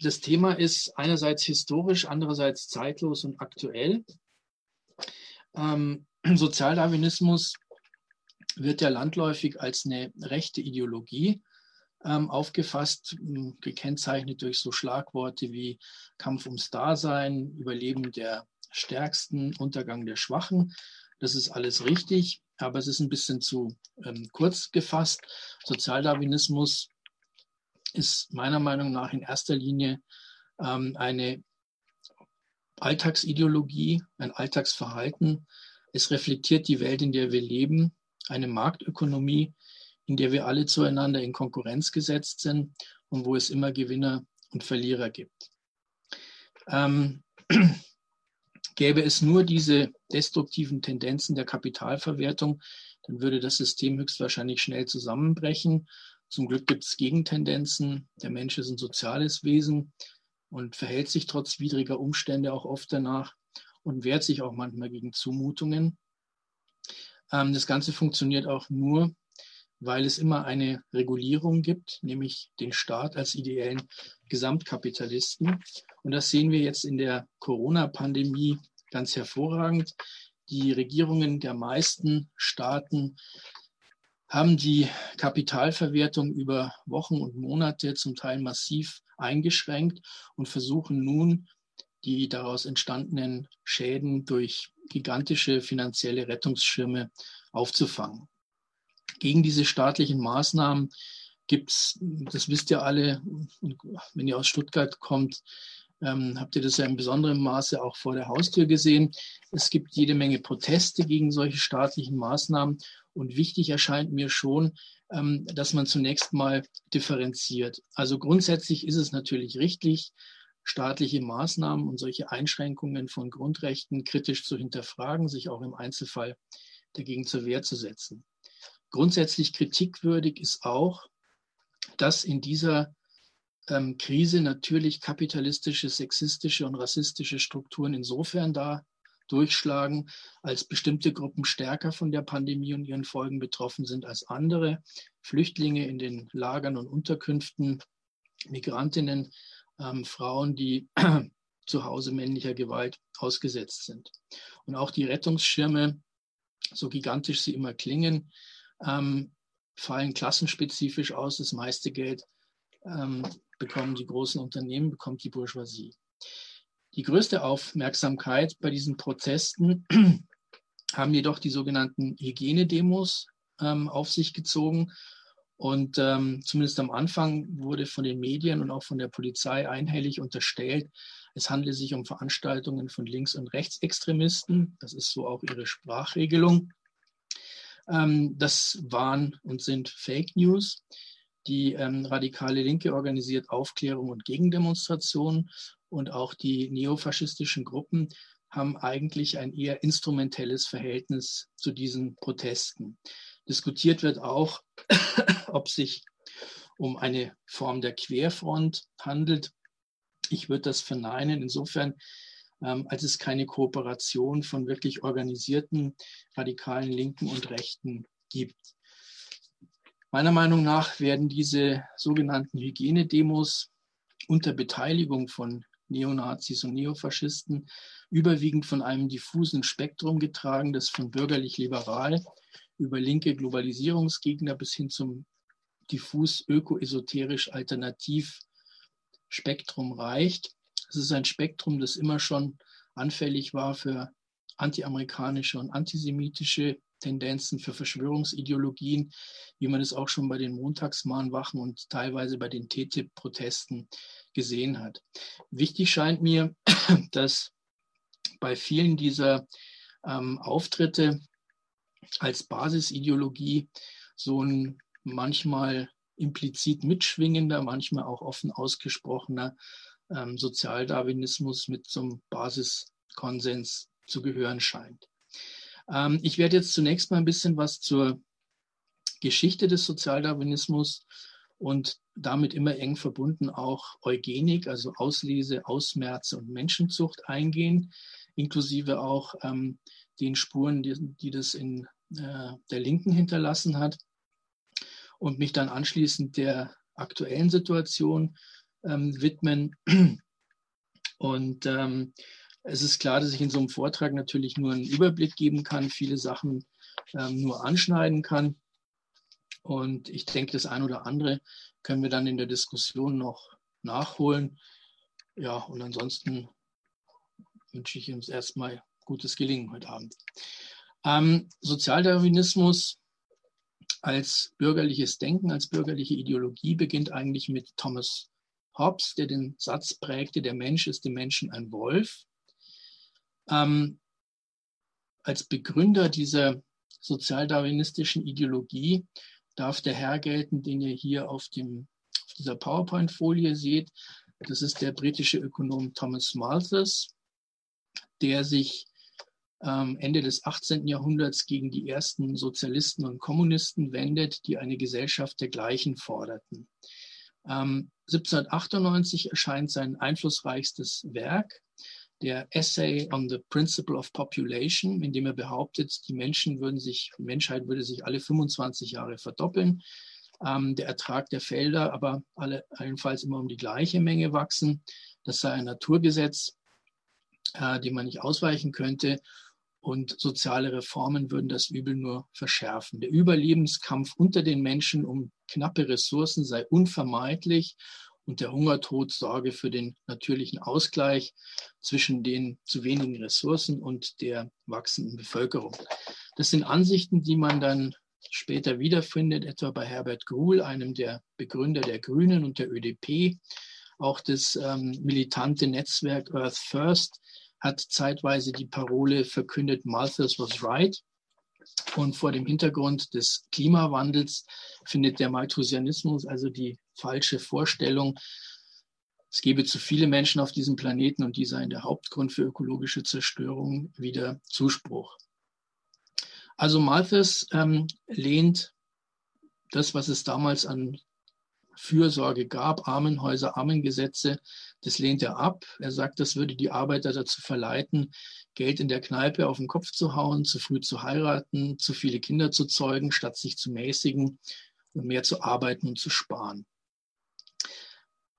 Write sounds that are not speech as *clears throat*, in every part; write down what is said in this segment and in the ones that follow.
das Thema ist einerseits historisch, andererseits zeitlos und aktuell. Ähm, *clears throat* Sozialdarwinismus wird ja landläufig als eine rechte Ideologie ähm, aufgefasst, gekennzeichnet durch so Schlagworte wie Kampf ums Dasein, Überleben der Stärksten, Untergang der Schwachen. Das ist alles richtig, aber es ist ein bisschen zu ähm, kurz gefasst. Sozialdarwinismus ist meiner Meinung nach in erster Linie ähm, eine Alltagsideologie, ein Alltagsverhalten. Es reflektiert die Welt, in der wir leben, eine Marktökonomie, in der wir alle zueinander in Konkurrenz gesetzt sind und wo es immer Gewinner und Verlierer gibt. Ähm, *clears throat* gäbe es nur diese destruktiven Tendenzen der Kapitalverwertung, dann würde das System höchstwahrscheinlich schnell zusammenbrechen. Zum Glück gibt es Gegentendenzen. Der Mensch ist ein soziales Wesen und verhält sich trotz widriger Umstände auch oft danach und wehrt sich auch manchmal gegen Zumutungen. Ähm, das Ganze funktioniert auch nur, weil es immer eine Regulierung gibt, nämlich den Staat als ideellen Gesamtkapitalisten. Und das sehen wir jetzt in der Corona-Pandemie ganz hervorragend. Die Regierungen der meisten Staaten haben die Kapitalverwertung über Wochen und Monate zum Teil massiv eingeschränkt und versuchen nun, die daraus entstandenen Schäden durch gigantische finanzielle Rettungsschirme aufzufangen. Gegen diese staatlichen Maßnahmen gibt es, das wisst ihr alle, wenn ihr aus Stuttgart kommt, ähm, habt ihr das ja in besonderem Maße auch vor der Haustür gesehen. Es gibt jede Menge Proteste gegen solche staatlichen Maßnahmen. Und wichtig erscheint mir schon, ähm, dass man zunächst mal differenziert. Also grundsätzlich ist es natürlich richtig, staatliche Maßnahmen und solche Einschränkungen von Grundrechten kritisch zu hinterfragen, sich auch im Einzelfall dagegen zur Wehr zu setzen. Grundsätzlich kritikwürdig ist auch, dass in dieser ähm, Krise natürlich kapitalistische, sexistische und rassistische Strukturen insofern da durchschlagen, als bestimmte Gruppen stärker von der Pandemie und ihren Folgen betroffen sind als andere. Flüchtlinge in den Lagern und Unterkünften, Migrantinnen, ähm, Frauen, die *clears throat* zu Hause männlicher Gewalt ausgesetzt sind. Und auch die Rettungsschirme, so gigantisch sie immer klingen, ähm, fallen klassenspezifisch aus. Das meiste Geld ähm, bekommen die großen Unternehmen, bekommt die Bourgeoisie. Die größte Aufmerksamkeit bei diesen Protesten *clears throat* haben jedoch die sogenannten Hygienedemos ähm, auf sich gezogen. Und ähm, zumindest am Anfang wurde von den Medien und auch von der Polizei einhellig unterstellt, es handle sich um Veranstaltungen von Links- und Rechtsextremisten. Das ist so auch ihre Sprachregelung. Ähm, das waren und sind Fake News. Die ähm, radikale Linke organisiert Aufklärung und Gegendemonstrationen und auch die neofaschistischen Gruppen haben eigentlich ein eher instrumentelles Verhältnis zu diesen Protesten. Diskutiert wird auch, *coughs* ob sich um eine Form der Querfront handelt. Ich würde das verneinen, insofern, ähm, als es keine Kooperation von wirklich organisierten radikalen Linken und Rechten gibt. Meiner Meinung nach werden diese sogenannten Hygienedemos unter Beteiligung von Neonazis und Neofaschisten, überwiegend von einem diffusen Spektrum getragen, das von bürgerlich-liberal über linke Globalisierungsgegner bis hin zum diffus öko-esoterisch alternativ Spektrum reicht. Es ist ein Spektrum, das immer schon anfällig war für antiamerikanische und antisemitische Tendenzen, für Verschwörungsideologien, wie man es auch schon bei den Montagsmahnwachen und teilweise bei den TTIP-Protesten gesehen hat. Wichtig scheint mir, *coughs* dass bei vielen dieser ähm, Auftritte als Basisideologie so ein manchmal implizit mitschwingender, manchmal auch offen ausgesprochener ähm, Sozialdarwinismus mit zum Basiskonsens zu gehören scheint. Ähm, ich werde jetzt zunächst mal ein bisschen was zur Geschichte des Sozialdarwinismus und damit immer eng verbunden auch Eugenik, also Auslese, Ausmerze und Menschenzucht eingehen, inklusive auch ähm, den Spuren, die, die das in äh, der Linken hinterlassen hat und mich dann anschließend der aktuellen Situation ähm, widmen. *clears throat* Und ähm, es ist klar, dass ich in so einem Vortrag natürlich nur einen Überblick geben kann, viele Sachen ähm, nur anschneiden kann. Und ich denke, das eine oder andere können wir dann in der Diskussion noch nachholen. Ja, und ansonsten wünsche ich uns erstmal gutes Gelingen heute Abend. Ähm, Sozialdarwinismus als bürgerliches Denken, als bürgerliche Ideologie beginnt eigentlich mit Thomas Hobbes, der den Satz prägte, der Mensch ist dem Menschen ein Wolf. Ähm, als Begründer dieser sozialdarwinistischen Ideologie darf der Herr gelten, den ihr hier auf, dem, auf dieser PowerPoint-Folie seht. Das ist der britische Ökonom Thomas Malthus, der sich ähm, Ende des 18. Jahrhunderts gegen die ersten Sozialisten und Kommunisten wendet, die eine Gesellschaft der Gleichen forderten. Ähm, 1798 erscheint sein einflussreichstes Werk, der Essay on the Principle of Population, in dem er behauptet, die Menschen würden sich, Menschheit würde sich alle 25 Jahre verdoppeln, ähm, der Ertrag der Felder aber alle, allenfalls immer um die gleiche Menge wachsen. Das sei ein Naturgesetz, äh, dem man nicht ausweichen könnte. Und soziale Reformen würden das Übel nur verschärfen. Der Überlebenskampf unter den Menschen um knappe Ressourcen sei unvermeidlich und der Hungertod sorge für den natürlichen Ausgleich zwischen den zu wenigen Ressourcen und der wachsenden Bevölkerung. Das sind Ansichten, die man dann später wiederfindet, etwa bei Herbert Gruhl, einem der Begründer der Grünen und der ÖDP. Auch das ähm, militante Netzwerk Earth First hat zeitweise die Parole verkündet, Malthus was right. Und vor dem Hintergrund des Klimawandels findet der Malthusianismus, also die falsche Vorstellung, es gebe zu viele Menschen auf diesem Planeten und dieser in der Hauptgrund für ökologische Zerstörung, wieder Zuspruch. Also Malthus ähm, lehnt das, was es damals an Fürsorge gab, Armenhäuser, Armengesetze, das lehnt er ab. Er sagt, das würde die Arbeiter dazu verleiten, Geld in der Kneipe auf den Kopf zu hauen, zu früh zu heiraten, zu viele Kinder zu zeugen, statt sich zu mäßigen und mehr zu arbeiten und zu sparen.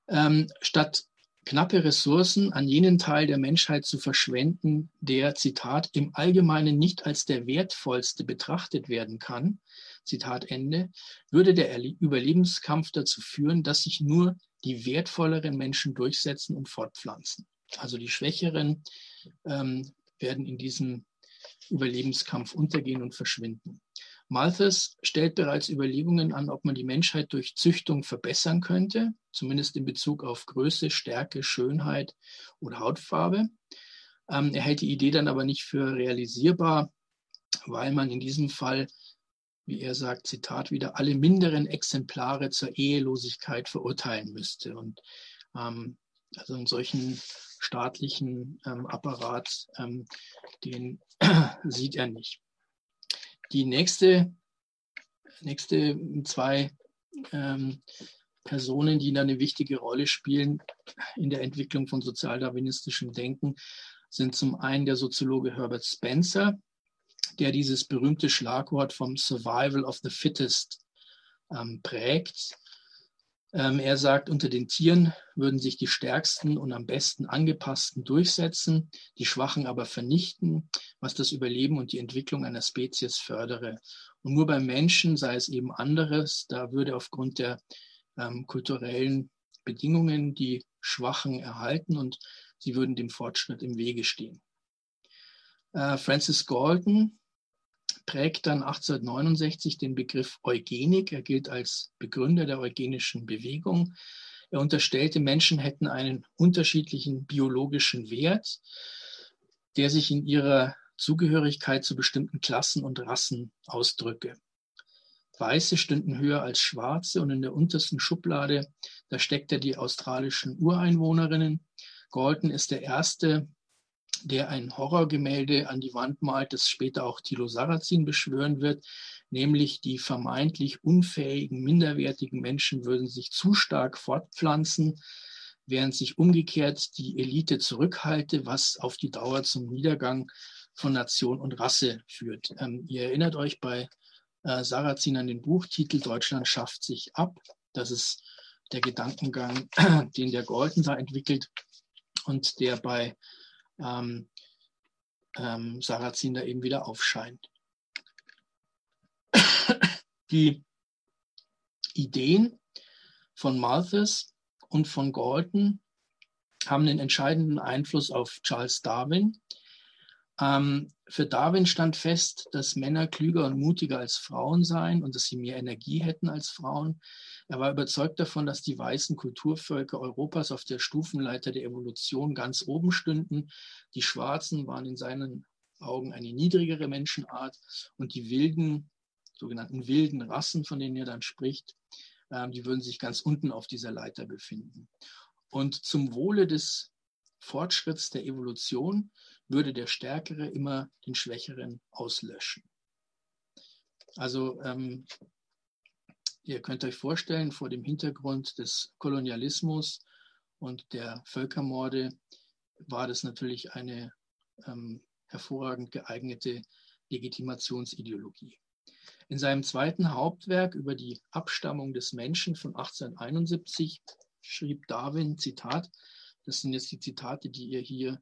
Ähm, statt knappe Ressourcen an jenen Teil der Menschheit zu verschwenden, der, Zitat, im Allgemeinen nicht als der wertvollste betrachtet werden kann, Zitat Ende, würde der Überlebenskampf dazu führen, dass sich nur die wertvolleren Menschen durchsetzen und fortpflanzen. Also die Schwächeren ähm, werden in diesem Überlebenskampf untergehen und verschwinden. Malthus stellt bereits Überlegungen an, ob man die Menschheit durch Züchtung verbessern könnte, zumindest in Bezug auf Größe, Stärke, Schönheit oder Hautfarbe. Ähm, er hält die Idee dann aber nicht für realisierbar, weil man in diesem Fall wie er sagt, Zitat wieder, alle minderen Exemplare zur Ehelosigkeit verurteilen müsste. Und ähm, also einen solchen staatlichen ähm, Apparat, ähm, den *clears throat* sieht er nicht. Die nächste, nächste zwei ähm, Personen, die eine wichtige Rolle spielen in der Entwicklung von sozialdarwinistischem Denken, sind zum einen der Soziologe Herbert Spencer, der dieses berühmte Schlagwort vom Survival of the Fittest ähm, prägt. Ähm, er sagt, unter den Tieren würden sich die stärksten und am besten angepassten durchsetzen, die Schwachen aber vernichten, was das Überleben und die Entwicklung einer Spezies fördere. Und nur beim Menschen sei es eben anderes, da würde aufgrund der ähm, kulturellen Bedingungen die Schwachen erhalten und sie würden dem Fortschritt im Wege stehen. Äh, Francis Galton prägt dann 1869 den Begriff Eugenik. Er gilt als Begründer der eugenischen Bewegung. Er unterstellte, Menschen hätten einen unterschiedlichen biologischen Wert, der sich in ihrer Zugehörigkeit zu bestimmten Klassen und Rassen ausdrücke. Weiße stünden höher als Schwarze und in der untersten Schublade, da steckt er die australischen Ureinwohnerinnen. Galton ist der erste der ein Horrorgemälde an die Wand malt, das später auch Thilo Sarrazin beschwören wird, nämlich die vermeintlich unfähigen, minderwertigen Menschen würden sich zu stark fortpflanzen, während sich umgekehrt die Elite zurückhalte, was auf die Dauer zum Niedergang von Nation und Rasse führt. Ähm, ihr erinnert euch bei äh, Sarrazin an den Buchtitel Deutschland schafft sich ab. Das ist der Gedankengang, *clears throat* den der Galton da entwickelt und der bei ähm, ähm, Sarrazin da eben wieder aufscheint. *coughs* Die Ideen von Malthus und von Galton haben einen entscheidenden Einfluss auf Charles Darwin. Ähm, für Darwin stand fest, dass Männer klüger und mutiger als Frauen seien und dass sie mehr Energie hätten als Frauen. Er war überzeugt davon, dass die weißen Kulturvölker Europas auf der Stufenleiter der Evolution ganz oben stünden. Die Schwarzen waren in seinen Augen eine niedrigere Menschenart und die wilden, sogenannten wilden Rassen, von denen er dann spricht, äh, die würden sich ganz unten auf dieser Leiter befinden. Und zum Wohle des Fortschritts der Evolution würde der Stärkere immer den Schwächeren auslöschen. Also ähm, ihr könnt euch vorstellen, vor dem Hintergrund des Kolonialismus und der Völkermorde war das natürlich eine ähm, hervorragend geeignete Legitimationsideologie. In seinem zweiten Hauptwerk über die Abstammung des Menschen von 1871 schrieb Darwin, Zitat, das sind jetzt die Zitate, die ihr hier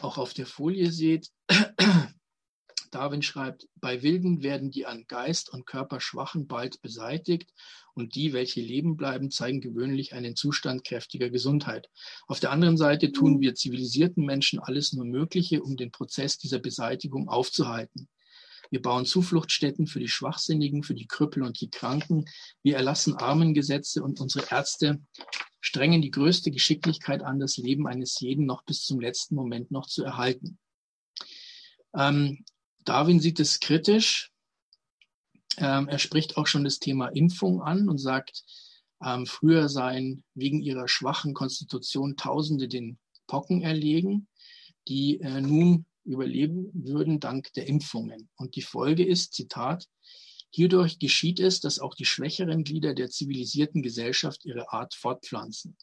auch auf der Folie seht, *clears throat* Darwin schreibt, bei Wilden werden die an Geist und Körper Schwachen bald beseitigt und die, welche leben bleiben, zeigen gewöhnlich einen Zustand kräftiger Gesundheit. Auf der anderen Seite tun mhm. wir zivilisierten Menschen alles nur Mögliche, um den Prozess dieser Beseitigung aufzuhalten. Wir bauen Zufluchtsstätten für die Schwachsinnigen, für die Krüppel und die Kranken. Wir erlassen Armengesetze und unsere Ärzte strengen die größte Geschicklichkeit an, das Leben eines jeden noch bis zum letzten Moment noch zu erhalten. Ähm, Darwin sieht es kritisch. Ähm, er spricht auch schon das Thema Impfung an und sagt, ähm, früher seien wegen ihrer schwachen Konstitution Tausende den Pocken erlegen, die äh, nun überleben würden dank der Impfungen. Und die Folge ist, Zitat, Hierdurch geschieht es, dass auch die schwächeren Glieder der zivilisierten Gesellschaft ihre Art fortpflanzen.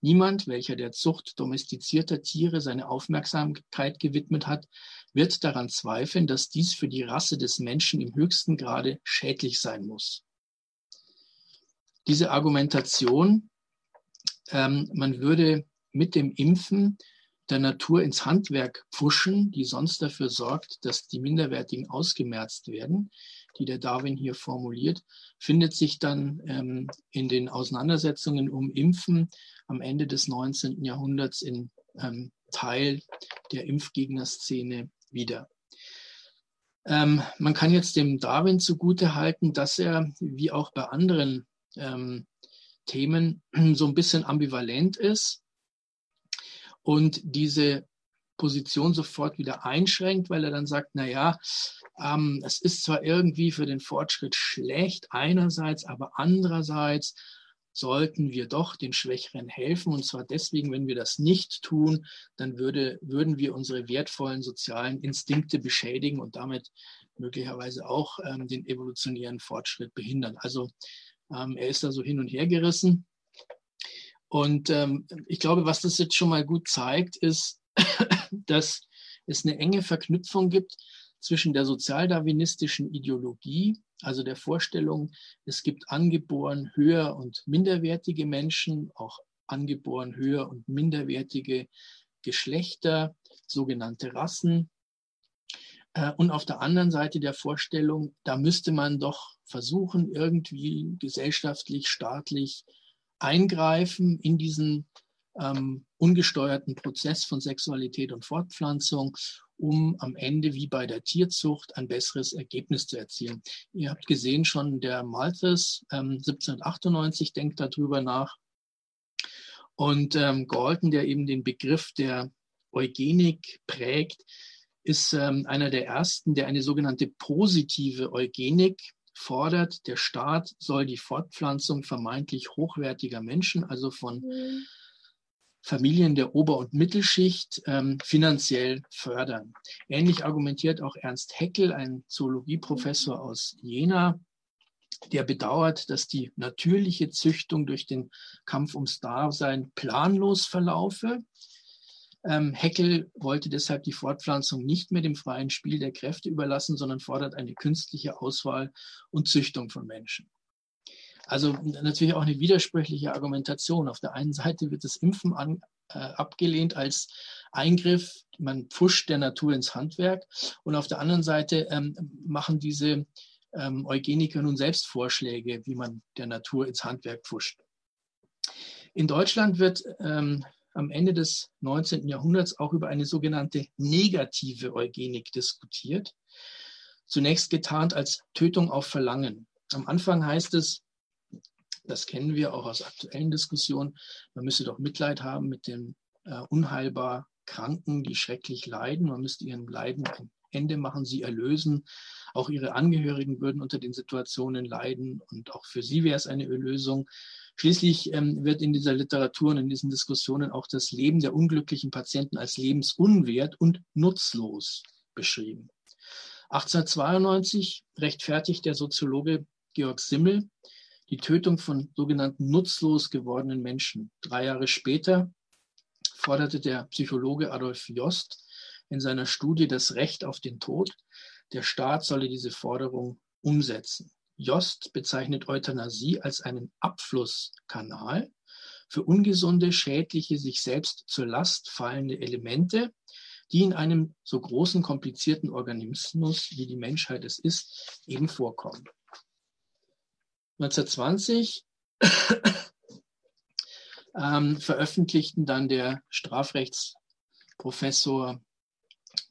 Niemand, welcher der Zucht domestizierter Tiere seine Aufmerksamkeit gewidmet hat, wird daran zweifeln, dass dies für die Rasse des Menschen im höchsten Grade schädlich sein muss. Diese Argumentation, ähm, man würde mit dem Impfen der Natur ins Handwerk pfuschen, die sonst dafür sorgt, dass die Minderwertigen ausgemerzt werden, die der Darwin hier formuliert, findet sich dann ähm, in den Auseinandersetzungen um Impfen am Ende des 19. Jahrhunderts in ähm, Teil der Impfgegnerszene wieder. Ähm, man kann jetzt dem Darwin zugute halten, dass er, wie auch bei anderen ähm, Themen, so ein bisschen ambivalent ist und diese Position sofort wieder einschränkt, weil er dann sagt, na ja, ähm, es ist zwar irgendwie für den Fortschritt schlecht einerseits, aber andererseits sollten wir doch den Schwächeren helfen. Und zwar deswegen, wenn wir das nicht tun, dann würde, würden wir unsere wertvollen sozialen Instinkte beschädigen und damit möglicherweise auch ähm, den evolutionären Fortschritt behindern. Also ähm, er ist da so hin und her gerissen. Und ähm, ich glaube, was das jetzt schon mal gut zeigt, ist, *coughs* dass es eine enge Verknüpfung gibt zwischen der sozialdarwinistischen Ideologie, also der Vorstellung, es gibt angeboren höher und minderwertige Menschen, auch angeboren höher und minderwertige Geschlechter, sogenannte Rassen. Äh, und auf der anderen Seite der Vorstellung, da müsste man doch versuchen, irgendwie gesellschaftlich, staatlich eingreifen in diesen ähm, ungesteuerten Prozess von Sexualität und Fortpflanzung, um am Ende wie bei der Tierzucht ein besseres Ergebnis zu erzielen. Ihr habt gesehen schon, der Malthus ähm, 1798 denkt darüber nach. Und ähm, Galton, der eben den Begriff der Eugenik prägt, ist ähm, einer der ersten, der eine sogenannte positive Eugenik fordert, der Staat soll die Fortpflanzung vermeintlich hochwertiger Menschen, also von mhm. Familien der Ober- und Mittelschicht, ähm, finanziell fördern. Ähnlich argumentiert auch Ernst Heckel, ein Zoologieprofessor aus Jena, der bedauert, dass die natürliche Züchtung durch den Kampf ums Dasein planlos verlaufe. Ähm, Heckel wollte deshalb die Fortpflanzung nicht mehr dem freien Spiel der Kräfte überlassen, sondern fordert eine künstliche Auswahl und Züchtung von Menschen. Also natürlich auch eine widersprüchliche Argumentation. Auf der einen Seite wird das Impfen an, äh, abgelehnt als Eingriff, man pfuscht der Natur ins Handwerk und auf der anderen Seite ähm, machen diese ähm, Eugeniker nun selbst Vorschläge, wie man der Natur ins Handwerk pfuscht. In Deutschland wird ähm, am Ende des 19. Jahrhunderts auch über eine sogenannte negative Eugenik diskutiert. Zunächst getarnt als Tötung auf Verlangen. Am Anfang heißt es, das kennen wir auch aus aktuellen Diskussionen, man müsse doch Mitleid haben mit den äh, unheilbar Kranken, die schrecklich leiden. Man müsste ihren Leiden ein Ende machen, sie erlösen. Auch ihre Angehörigen würden unter den Situationen leiden und auch für sie wäre es eine Erlösung. Schließlich ähm, wird in dieser Literatur und in diesen Diskussionen auch das Leben der unglücklichen Patienten als lebensunwert und nutzlos beschrieben. 1892 rechtfertigt der Soziologe Georg Simmel die Tötung von sogenannten nutzlos gewordenen Menschen. Drei Jahre später forderte der Psychologe Adolf Jost in seiner Studie Das Recht auf den Tod, der Staat solle diese Forderung umsetzen. Jost bezeichnet Euthanasie als einen Abflusskanal für ungesunde, schädliche, sich selbst zur Last fallende Elemente, die in einem so großen, komplizierten Organismus, wie die Menschheit es ist, eben vorkommen. 1920 *coughs* ähm, veröffentlichten dann der Strafrechtsprofessor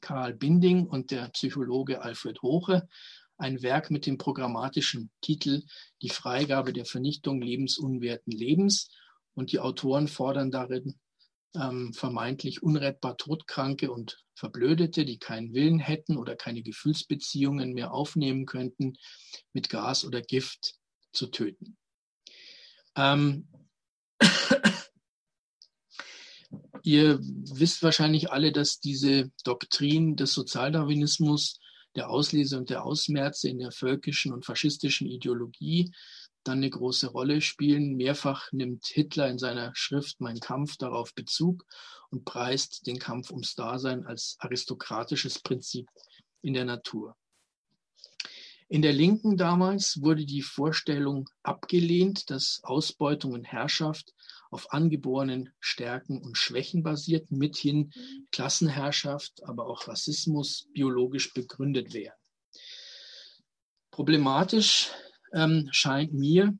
Karl Binding und der Psychologe Alfred Hoche ein Werk mit dem programmatischen Titel Die Freigabe der Vernichtung lebensunwerten Lebens. Und die Autoren fordern darin ähm, vermeintlich unrettbar Todkranke und Verblödete, die keinen Willen hätten oder keine Gefühlsbeziehungen mehr aufnehmen könnten, mit Gas oder Gift zu töten. Ähm, *coughs* Ihr wisst wahrscheinlich alle, dass diese Doktrin des Sozialdarwinismus, der Auslese und der Ausmerze in der völkischen und faschistischen Ideologie dann eine große Rolle spielen. Mehrfach nimmt Hitler in seiner Schrift Mein Kampf darauf Bezug und preist den Kampf ums Dasein als aristokratisches Prinzip in der Natur. In der Linken damals wurde die Vorstellung abgelehnt, dass Ausbeutung und Herrschaft auf angeborenen Stärken und Schwächen basiert, mithin Klassenherrschaft, aber auch Rassismus biologisch begründet wären. Problematisch ähm, scheint mir,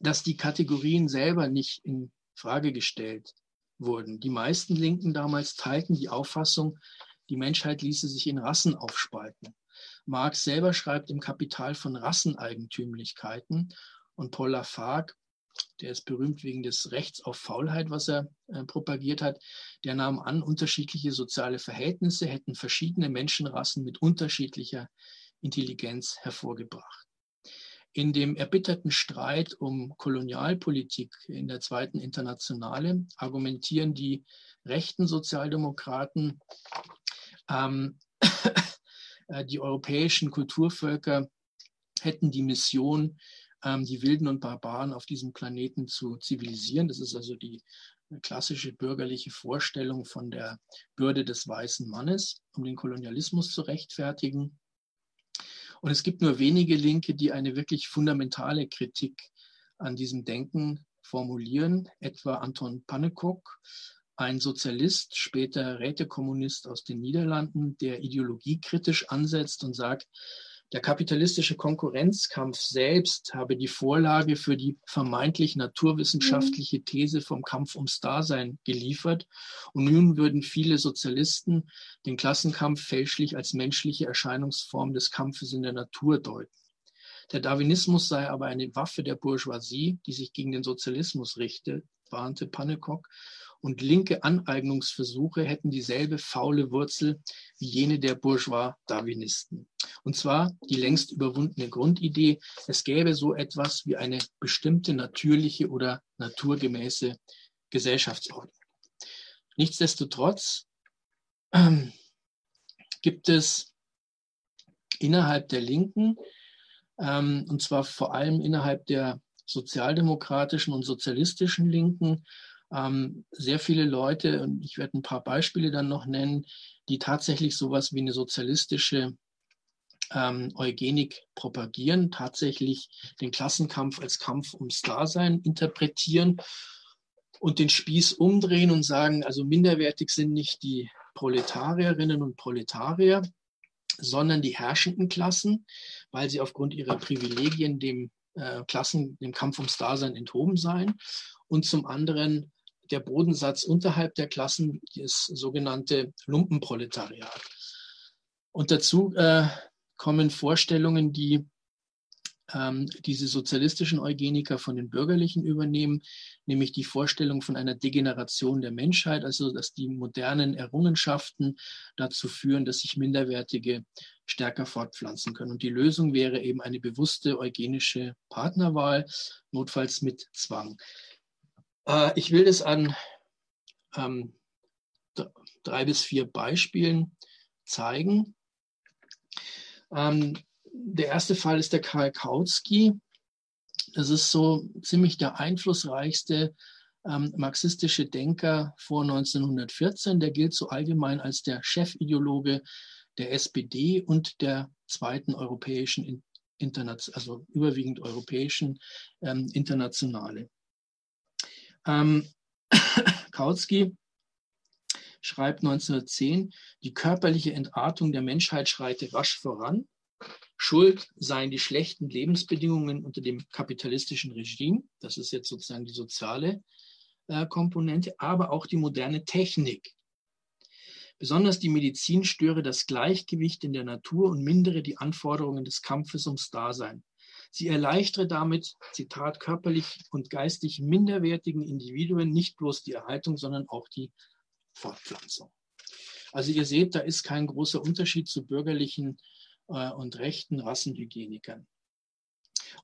dass die Kategorien selber nicht in Frage gestellt wurden. Die meisten Linken damals teilten die Auffassung, die Menschheit ließe sich in Rassen aufspalten. Marx selber schreibt im Kapital von Rasseneigentümlichkeiten und Paul Lafargue der ist berühmt wegen des Rechts auf Faulheit, was er äh, propagiert hat. Der nahm an, unterschiedliche soziale Verhältnisse hätten verschiedene Menschenrassen mit unterschiedlicher Intelligenz hervorgebracht. In dem erbitterten Streit um Kolonialpolitik in der Zweiten Internationale argumentieren die rechten Sozialdemokraten, ähm, äh, die europäischen Kulturvölker hätten die Mission, ähm, die Wilden und Barbaren auf diesem Planeten zu zivilisieren. Das ist also die äh, klassische bürgerliche Vorstellung von der Bürde des weißen Mannes, um den Kolonialismus zu rechtfertigen. Und es gibt nur wenige Linke, die eine wirklich fundamentale Kritik an diesem Denken formulieren, etwa Anton Pannekoek, ein Sozialist, später Rätekommunist aus den Niederlanden, der ideologiekritisch ansetzt und sagt, der kapitalistische Konkurrenzkampf selbst habe die Vorlage für die vermeintlich naturwissenschaftliche mhm. These vom Kampf ums Dasein geliefert. Und nun würden viele Sozialisten den Klassenkampf fälschlich als menschliche Erscheinungsform des Kampfes in der Natur deuten. Der Darwinismus sei aber eine Waffe der Bourgeoisie, die sich gegen den Sozialismus richte, warnte Pannekock und linke Aneignungsversuche hätten dieselbe faule Wurzel wie jene der Bourgeois-Darwinisten. Und zwar die längst überwundene Grundidee, es gäbe so etwas wie eine bestimmte natürliche oder naturgemäße Gesellschaftsordnung. Nichtsdestotrotz ähm, gibt es innerhalb der Linken, ähm, und zwar vor allem innerhalb der sozialdemokratischen und sozialistischen Linken, ähm, sehr viele Leute, und ich werde ein paar Beispiele dann noch nennen, die tatsächlich sowas wie eine sozialistische ähm, Eugenik propagieren, tatsächlich den Klassenkampf als Kampf ums Dasein interpretieren und den Spieß umdrehen und sagen, also minderwertig sind nicht die Proletarierinnen und Proletarier, sondern die herrschenden Klassen, weil sie aufgrund ihrer Privilegien dem äh, Klassen, dem Kampf ums Dasein enthoben seien. Und zum anderen der Bodensatz unterhalb der Klassen, das sogenannte Lumpenproletariat. Und dazu äh, kommen Vorstellungen, die ähm, diese sozialistischen Eugeniker von den Bürgerlichen übernehmen, nämlich die Vorstellung von einer Degeneration der Menschheit, also dass die modernen Errungenschaften dazu führen, dass sich Minderwertige stärker fortpflanzen können. Und die Lösung wäre eben eine bewusste eugenische Partnerwahl, notfalls mit Zwang. Äh, ich will das an ähm, drei bis vier Beispielen zeigen. Ähm, der erste Fall ist der Karl Kautsky. Das ist so ziemlich der einflussreichste ähm, marxistische Denker vor 1914. Der gilt so allgemein als der Chefideologe der SPD und der zweiten europäischen, Internation, also überwiegend europäischen ähm, Internationale. Ähm, *coughs* Kautsky schreibt 1910, die körperliche Entartung der Menschheit schreite rasch voran. Schuld seien die schlechten Lebensbedingungen unter dem kapitalistischen Regime. Das ist jetzt sozusagen die soziale äh, Komponente, aber auch die moderne Technik. Besonders die Medizin störe das Gleichgewicht in der Natur und mindere die Anforderungen des Kampfes ums Dasein. Sie erleichtere damit, Zitat, körperlich und geistig minderwertigen Individuen nicht bloß die Erhaltung, sondern auch die Fortpflanzung. Also ihr seht, da ist kein großer Unterschied zu bürgerlichen äh, und rechten Rassenhygienikern.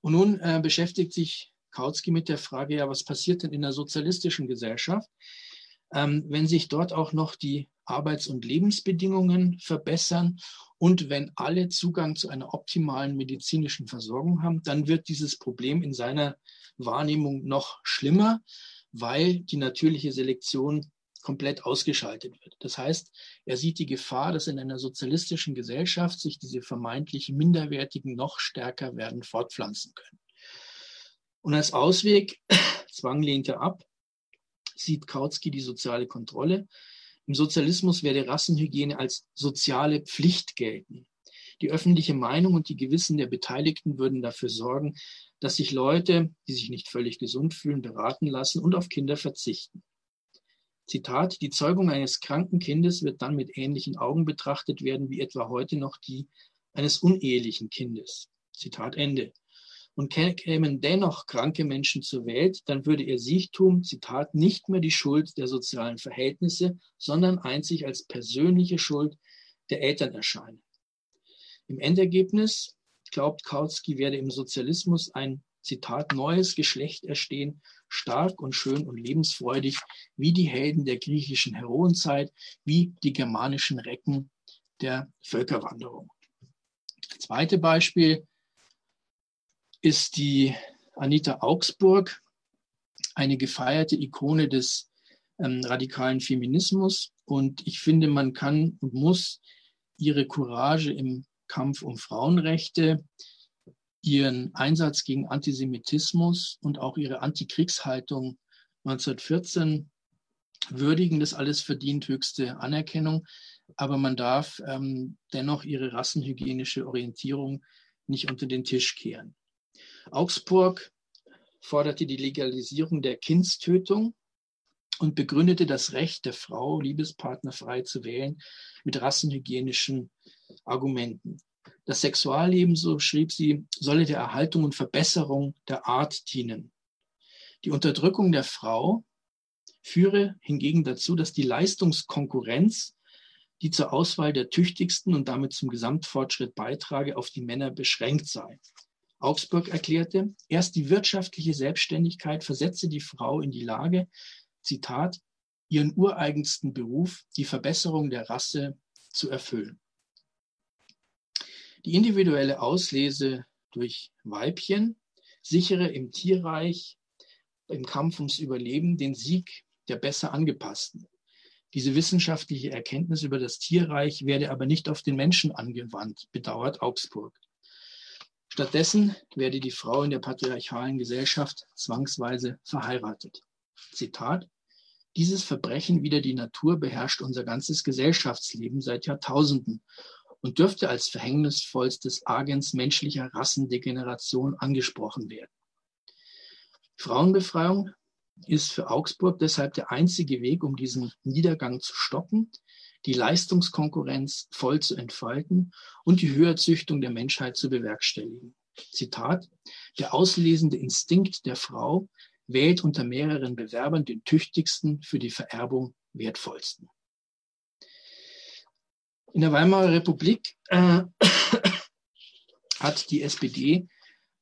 Und nun äh, beschäftigt sich Kautsky mit der Frage, ja, was passiert denn in der sozialistischen Gesellschaft, ähm, wenn sich dort auch noch die Arbeits- und Lebensbedingungen verbessern und wenn alle Zugang zu einer optimalen medizinischen Versorgung haben, dann wird dieses Problem in seiner Wahrnehmung noch schlimmer, weil die natürliche Selektion komplett ausgeschaltet wird. Das heißt, er sieht die Gefahr, dass in einer sozialistischen Gesellschaft sich diese vermeintlich Minderwertigen noch stärker werden fortpflanzen können. Und als Ausweg, *clears throat* Zwang lehnt er ab, sieht Kautsky die soziale Kontrolle, im Sozialismus werde Rassenhygiene als soziale Pflicht gelten. Die öffentliche Meinung und die Gewissen der Beteiligten würden dafür sorgen, dass sich Leute, die sich nicht völlig gesund fühlen, beraten lassen und auf Kinder verzichten. Zitat, die Zeugung eines kranken Kindes wird dann mit ähnlichen Augen betrachtet werden wie etwa heute noch die eines unehelichen Kindes. Zitat Ende und kämen dennoch kranke Menschen zur Welt, dann würde ihr Siechtum, Zitat, nicht mehr die Schuld der sozialen Verhältnisse, sondern einzig als persönliche Schuld der Eltern erscheinen. Im Endergebnis glaubt Kautsky, werde im Sozialismus ein, Zitat, neues Geschlecht erstehen, stark und schön und lebensfreudig, wie die Helden der griechischen Heroenzeit, wie die germanischen Recken der Völkerwanderung. Zweite Beispiel, ist die Anita Augsburg, eine gefeierte Ikone des ähm, radikalen Feminismus. Und ich finde, man kann und muss ihre Courage im Kampf um Frauenrechte, ihren Einsatz gegen Antisemitismus und auch ihre Antikriegshaltung 1914 würdigen. Das alles verdient höchste Anerkennung. Aber man darf ähm, dennoch ihre rassenhygienische Orientierung nicht unter den Tisch kehren. Augsburg forderte die Legalisierung der Kindstötung und begründete das Recht der Frau, Liebespartner frei zu wählen, mit rassenhygienischen Argumenten. Das Sexualleben, so schrieb sie, solle der Erhaltung und Verbesserung der Art dienen. Die Unterdrückung der Frau führe hingegen dazu, dass die Leistungskonkurrenz, die zur Auswahl der Tüchtigsten und damit zum Gesamtfortschritt beitrage, auf die Männer beschränkt sei. Augsburg erklärte, erst die wirtschaftliche Selbstständigkeit versetze die Frau in die Lage, Zitat, ihren ureigensten Beruf, die Verbesserung der Rasse, zu erfüllen. Die individuelle Auslese durch Weibchen sichere im Tierreich im Kampf ums Überleben den Sieg der besser angepassten. Diese wissenschaftliche Erkenntnis über das Tierreich werde aber nicht auf den Menschen angewandt, bedauert Augsburg. Stattdessen werde die Frau in der patriarchalen Gesellschaft zwangsweise verheiratet. Zitat, dieses Verbrechen wider die Natur beherrscht unser ganzes Gesellschaftsleben seit Jahrtausenden und dürfte als verhängnisvollstes Agens menschlicher Rassendegeneration angesprochen werden. Frauenbefreiung ist für Augsburg deshalb der einzige Weg, um diesen Niedergang zu stoppen, die Leistungskonkurrenz voll zu entfalten und die Höherzüchtung der Menschheit zu bewerkstelligen. Zitat, der auslesende Instinkt der Frau wählt unter mehreren Bewerbern den tüchtigsten für die Vererbung wertvollsten. In der Weimarer Republik äh, *coughs* hat die SPD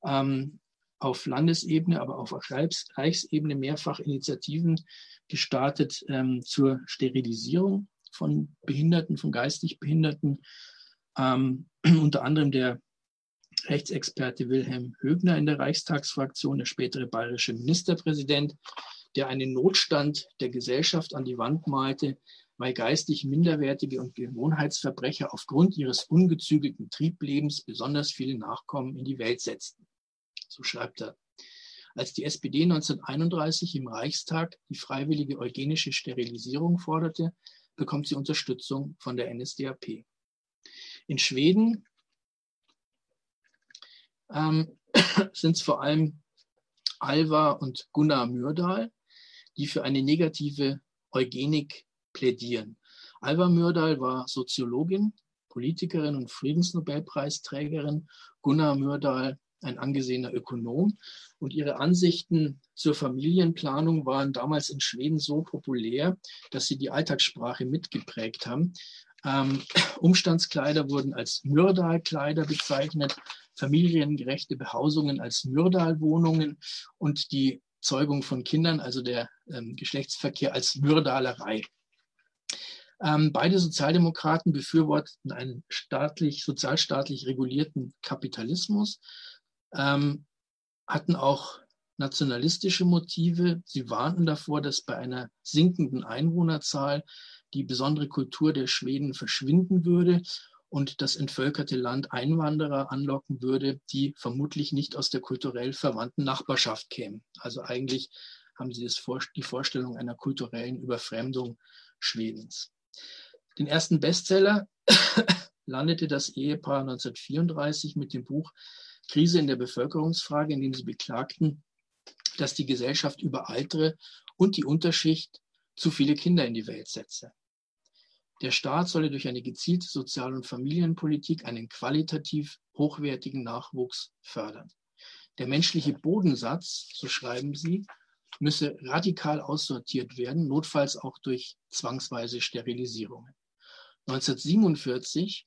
ähm, auf Landesebene, aber auch auf Reichs Reichsebene mehrfach Initiativen gestartet ähm, zur Sterilisierung von Behinderten, von geistig Behinderten. Ähm, *clears throat* unter anderem der Rechtsexperte Wilhelm Högner in der Reichstagsfraktion, der spätere bayerische Ministerpräsident, der einen Notstand der Gesellschaft an die Wand malte, weil geistig minderwertige und Gewohnheitsverbrecher aufgrund ihres ungezügelten Trieblebens besonders viele Nachkommen in die Welt setzten. So schreibt er. Als die SPD 1931 im Reichstag die freiwillige eugenische Sterilisierung forderte, bekommt sie Unterstützung von der NSDAP. In Schweden ähm, *coughs* sind es vor allem Alva und Gunnar Myrdal, die für eine negative Eugenik plädieren. Alva Myrdal war Soziologin, Politikerin und Friedensnobelpreisträgerin. Gunnar Myrdal ein angesehener Ökonom. Und ihre Ansichten zur Familienplanung waren damals in Schweden so populär, dass sie die Alltagssprache mitgeprägt haben. Ähm, *clears throat* Umstandskleider wurden als Myrdal-Kleider bezeichnet, familiengerechte Behausungen als Myrdal-Wohnungen und die Zeugung von Kindern, also der ähm, Geschlechtsverkehr, als Myrdalerei. Ähm, beide Sozialdemokraten befürworteten einen staatlich, sozialstaatlich regulierten Kapitalismus, ähm, hatten auch nationalistische Motive. Sie warnten davor, dass bei einer sinkenden Einwohnerzahl die besondere Kultur der Schweden verschwinden würde und das entvölkerte Land Einwanderer anlocken würde, die vermutlich nicht aus der kulturell verwandten Nachbarschaft kämen. Also eigentlich haben sie das, die Vorstellung einer kulturellen Überfremdung Schwedens. Den ersten Bestseller *coughs* landete das Ehepaar 1934 mit dem Buch Krise in der Bevölkerungsfrage, in dem sie beklagten, dass die Gesellschaft überaltere und die Unterschicht zu viele Kinder in die Welt setze. Der Staat solle durch eine gezielte Sozial- und Familienpolitik einen qualitativ hochwertigen Nachwuchs fördern. Der menschliche Bodensatz, so schreiben sie, müsse radikal aussortiert werden, notfalls auch durch zwangsweise Sterilisierungen. 1947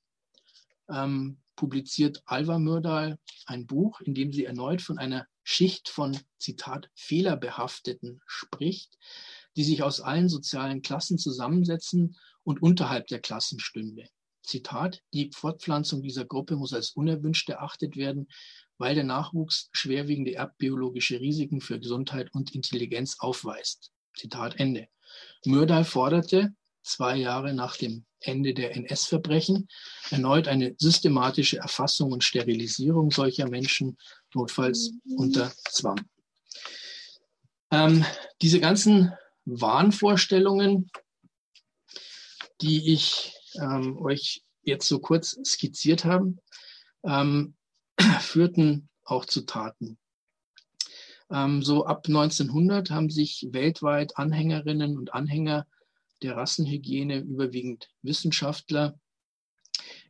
ähm, publiziert Alva Myrdal ein Buch, in dem sie erneut von einer Schicht von, Zitat, Fehlerbehafteten spricht, die sich aus allen sozialen Klassen zusammensetzen und unterhalb der Klassen stünde. Zitat, die Fortpflanzung dieser Gruppe muss als unerwünscht erachtet werden, weil der Nachwuchs schwerwiegende erbbiologische Risiken für Gesundheit und Intelligenz aufweist. Zitat Ende. Myrdal forderte, zwei Jahre nach dem Ende der NS-Verbrechen, erneut eine systematische Erfassung und Sterilisierung solcher Menschen, notfalls unter Zwang. Ähm, diese ganzen Wahnvorstellungen, die ich ähm, euch jetzt so kurz skizziert habe, ähm, *clears throat* führten auch zu Taten. Ähm, so ab 1900 haben sich weltweit Anhängerinnen und Anhänger der Rassenhygiene überwiegend Wissenschaftler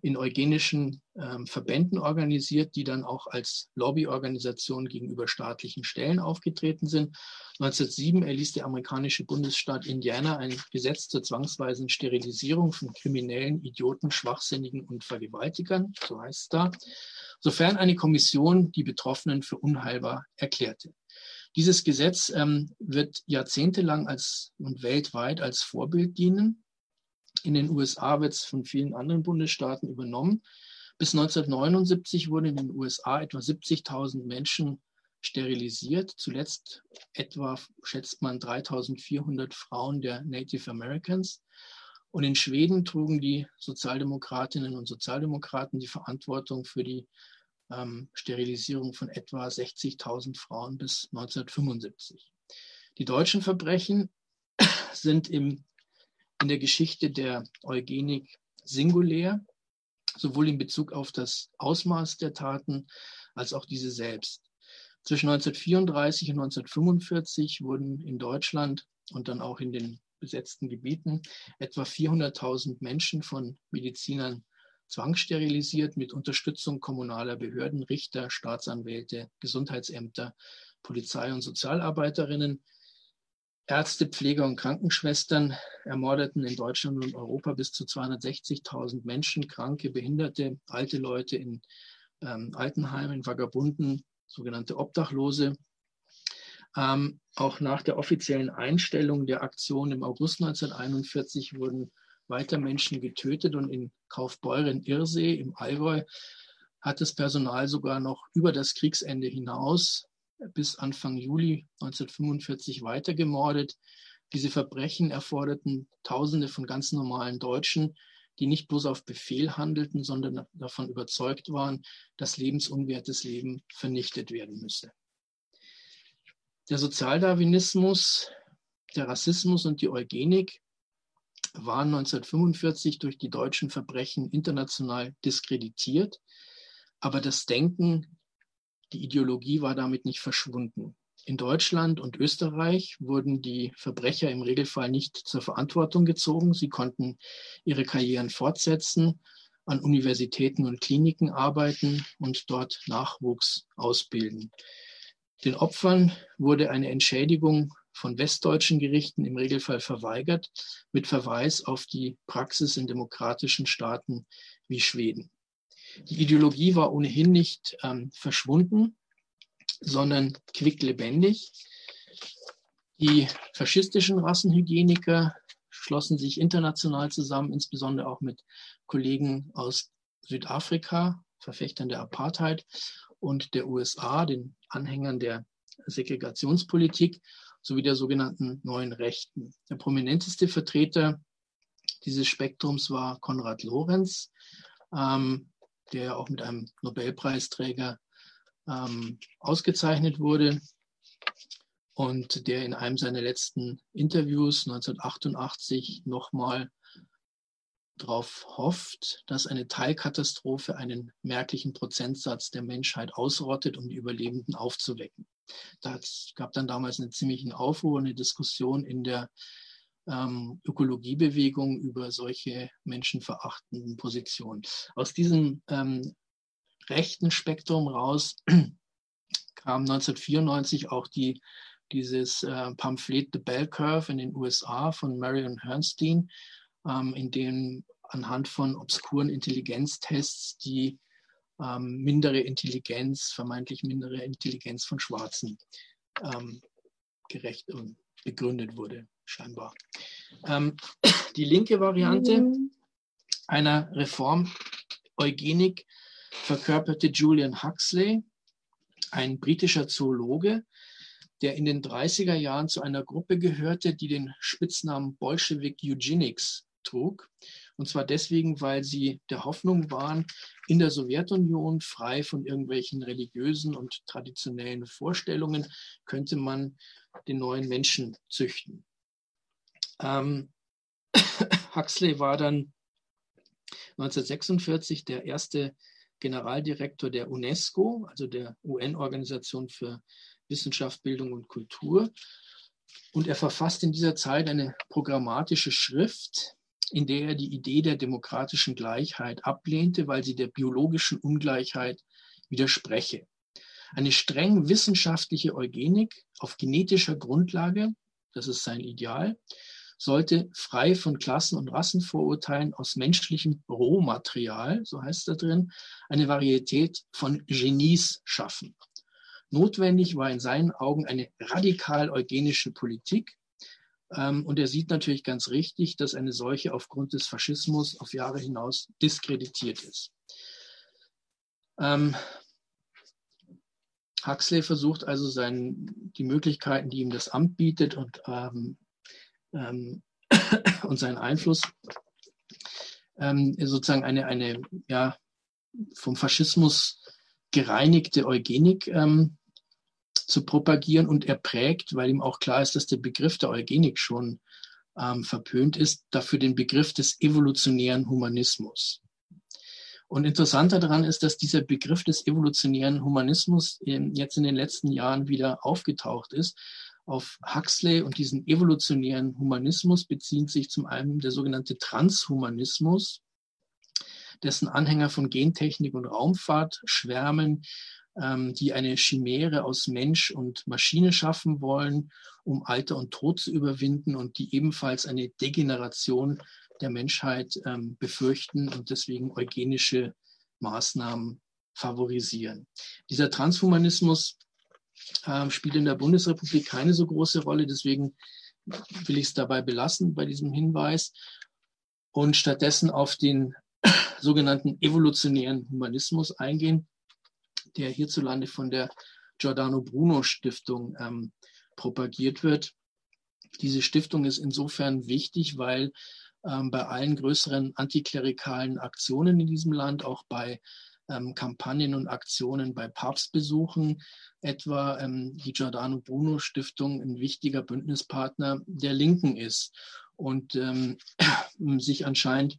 in eugenischen ähm, Verbänden organisiert, die dann auch als Lobbyorganisation gegenüber staatlichen Stellen aufgetreten sind. 1907 erließ der amerikanische Bundesstaat Indiana ein Gesetz zur zwangsweisen Sterilisierung von kriminellen, Idioten, Schwachsinnigen und Vergewaltigern, so heißt es da, sofern eine Kommission die Betroffenen für unheilbar erklärte. Dieses Gesetz ähm, wird jahrzehntelang als und weltweit als Vorbild dienen. In den USA wird es von vielen anderen Bundesstaaten übernommen. Bis 1979 wurden in den USA etwa 70.000 Menschen sterilisiert. Zuletzt etwa schätzt man 3400 Frauen der Native Americans. Und in Schweden trugen die Sozialdemokratinnen und Sozialdemokraten die Verantwortung für die ähm, Sterilisierung von etwa 60.000 Frauen bis 1975. Die deutschen Verbrechen *coughs* sind im, in der Geschichte der Eugenik singulär, sowohl in Bezug auf das Ausmaß der Taten als auch diese selbst. Zwischen 1934 und 1945 wurden in Deutschland und dann auch in den besetzten Gebieten etwa 400.000 Menschen von Medizinern zwangssterilisiert mit Unterstützung kommunaler Behörden, Richter, Staatsanwälte, Gesundheitsämter, Polizei und Sozialarbeiterinnen. Ärzte, Pfleger und Krankenschwestern ermordeten in Deutschland und Europa bis zu 260.000 Menschen, Kranke, Behinderte, alte Leute in ähm, Altenheimen, Vagabunden, sogenannte Obdachlose. Ähm, auch nach der offiziellen Einstellung der Aktion im August 1941 wurden weiter Menschen getötet und in Kaufbeuren-Irsee im Allgäu hat das Personal sogar noch über das Kriegsende hinaus bis Anfang Juli 1945 weiter gemordet. Diese Verbrechen erforderten Tausende von ganz normalen Deutschen, die nicht bloß auf Befehl handelten, sondern davon überzeugt waren, dass lebensunwertes Leben vernichtet werden müsse. Der Sozialdarwinismus, der Rassismus und die Eugenik waren 1945 durch die deutschen Verbrechen international diskreditiert, aber das Denken, die Ideologie war damit nicht verschwunden. In Deutschland und Österreich wurden die Verbrecher im Regelfall nicht zur Verantwortung gezogen. Sie konnten ihre Karrieren fortsetzen, an Universitäten und Kliniken arbeiten und dort Nachwuchs ausbilden. Den Opfern wurde eine Entschädigung von westdeutschen Gerichten im Regelfall verweigert, mit Verweis auf die Praxis in demokratischen Staaten wie Schweden. Die Ideologie war ohnehin nicht ähm, verschwunden, sondern quicklebendig. Die faschistischen Rassenhygieniker schlossen sich international zusammen, insbesondere auch mit Kollegen aus Südafrika, Verfechtern der Apartheid und der USA, den Anhängern der Segregationspolitik sowie der sogenannten neuen Rechten. Der prominenteste Vertreter dieses Spektrums war Konrad Lorenz, ähm, der auch mit einem Nobelpreisträger ähm, ausgezeichnet wurde und der in einem seiner letzten Interviews 1988 nochmal darauf hofft, dass eine Teilkatastrophe einen merklichen Prozentsatz der Menschheit ausrottet, um die Überlebenden aufzuwecken. Da gab dann damals einen ziemlichen Aufruhr, eine Diskussion in der ähm, Ökologiebewegung über solche menschenverachtenden Positionen. Aus diesem ähm, rechten Spektrum raus *clears throat* kam 1994 auch die, dieses äh, Pamphlet The Bell Curve in den USA von Marion Hernstein, ähm, in dem anhand von obskuren Intelligenztests die ähm, mindere Intelligenz, vermeintlich mindere Intelligenz von Schwarzen ähm, gerecht und begründet wurde, scheinbar. Ähm, die linke Variante mhm. einer Reform Eugenik verkörperte Julian Huxley, ein britischer Zoologe, der in den 30er Jahren zu einer Gruppe gehörte, die den Spitznamen Bolshevik Eugenics trug. Und zwar deswegen, weil sie der Hoffnung waren, in der Sowjetunion frei von irgendwelchen religiösen und traditionellen Vorstellungen könnte man den neuen Menschen züchten. Ähm, *coughs* Huxley war dann 1946 der erste Generaldirektor der UNESCO, also der UN-Organisation für Wissenschaft, Bildung und Kultur. Und er verfasst in dieser Zeit eine programmatische Schrift, in der er die Idee der demokratischen Gleichheit ablehnte, weil sie der biologischen Ungleichheit widerspreche. Eine streng wissenschaftliche Eugenik auf genetischer Grundlage, das ist sein Ideal, sollte frei von Klassen- und Rassenvorurteilen aus menschlichem Rohmaterial, so heißt da drin, eine Varietät von Genies schaffen. Notwendig war in seinen Augen eine radikal eugenische Politik, und er sieht natürlich ganz richtig, dass eine solche aufgrund des Faschismus auf Jahre hinaus diskreditiert ist. Ähm, Huxley versucht also sein, die Möglichkeiten, die ihm das Amt bietet und, ähm, ähm, *coughs* und seinen Einfluss, ähm, sozusagen eine, eine ja, vom Faschismus gereinigte Eugenik ähm, zu propagieren und er prägt, weil ihm auch klar ist, dass der Begriff der Eugenik schon ähm, verpönt ist, dafür den Begriff des evolutionären Humanismus. Und interessanter daran ist, dass dieser Begriff des evolutionären Humanismus jetzt in den letzten Jahren wieder aufgetaucht ist. Auf Huxley und diesen evolutionären Humanismus bezieht sich zum einen der sogenannte Transhumanismus, dessen Anhänger von Gentechnik und Raumfahrt schwärmen, ähm, die eine Chimäre aus Mensch und Maschine schaffen wollen, um Alter und Tod zu überwinden und die ebenfalls eine Degeneration der Menschheit ähm, befürchten und deswegen eugenische Maßnahmen favorisieren. Dieser Transhumanismus äh, spielt in der Bundesrepublik keine so große Rolle, deswegen will ich es dabei belassen bei diesem Hinweis und stattdessen auf den *coughs* sogenannten evolutionären Humanismus eingehen, der hierzulande von der Giordano Bruno Stiftung ähm, propagiert wird. Diese Stiftung ist insofern wichtig, weil ähm, bei allen größeren antiklerikalen Aktionen in diesem Land, auch bei ähm, Kampagnen und Aktionen bei Papstbesuchen, etwa ähm, die Giordano Bruno Stiftung ein wichtiger Bündnispartner der Linken ist und ähm, *clears throat* sich anscheinend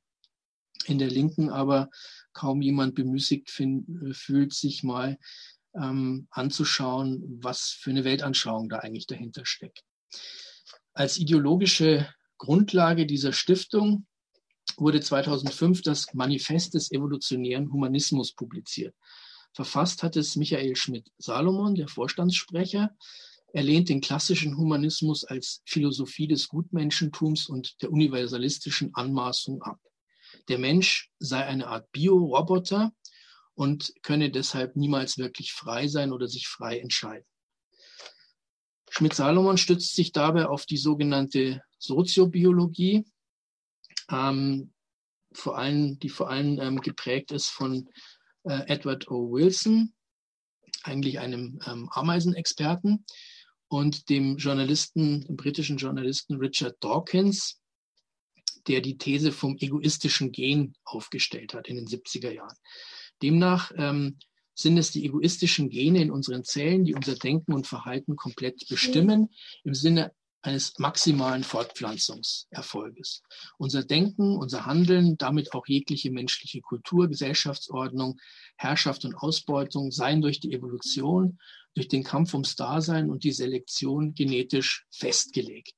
in der Linken aber kaum jemand bemüßigt find, fühlt, sich mal ähm, anzuschauen, was für eine Weltanschauung da eigentlich dahinter steckt. Als ideologische Grundlage dieser Stiftung wurde 2005 das Manifest des evolutionären Humanismus publiziert. Verfasst hat es Michael Schmidt-Salomon, der Vorstandssprecher. Er lehnt den klassischen Humanismus als Philosophie des Gutmenschentums und der universalistischen Anmaßung ab. Der Mensch sei eine Art Bioroboter und könne deshalb niemals wirklich frei sein oder sich frei entscheiden. Schmidt-Salomon stützt sich dabei auf die sogenannte Soziobiologie, ähm, vor allem, die vor allem ähm, geprägt ist von äh, Edward O. Wilson, eigentlich einem ähm, Ameisenexperten, und dem Journalisten, dem britischen Journalisten Richard Dawkins, der die These vom egoistischen Gen aufgestellt hat in den 70er Jahren. Demnach ähm, sind es die egoistischen Gene in unseren Zellen, die unser Denken und Verhalten komplett bestimmen, im Sinne eines maximalen Fortpflanzungserfolges. Unser Denken, unser Handeln, damit auch jegliche menschliche Kultur, Gesellschaftsordnung, Herrschaft und Ausbeutung seien durch die Evolution, durch den Kampf ums Dasein und die Selektion genetisch festgelegt.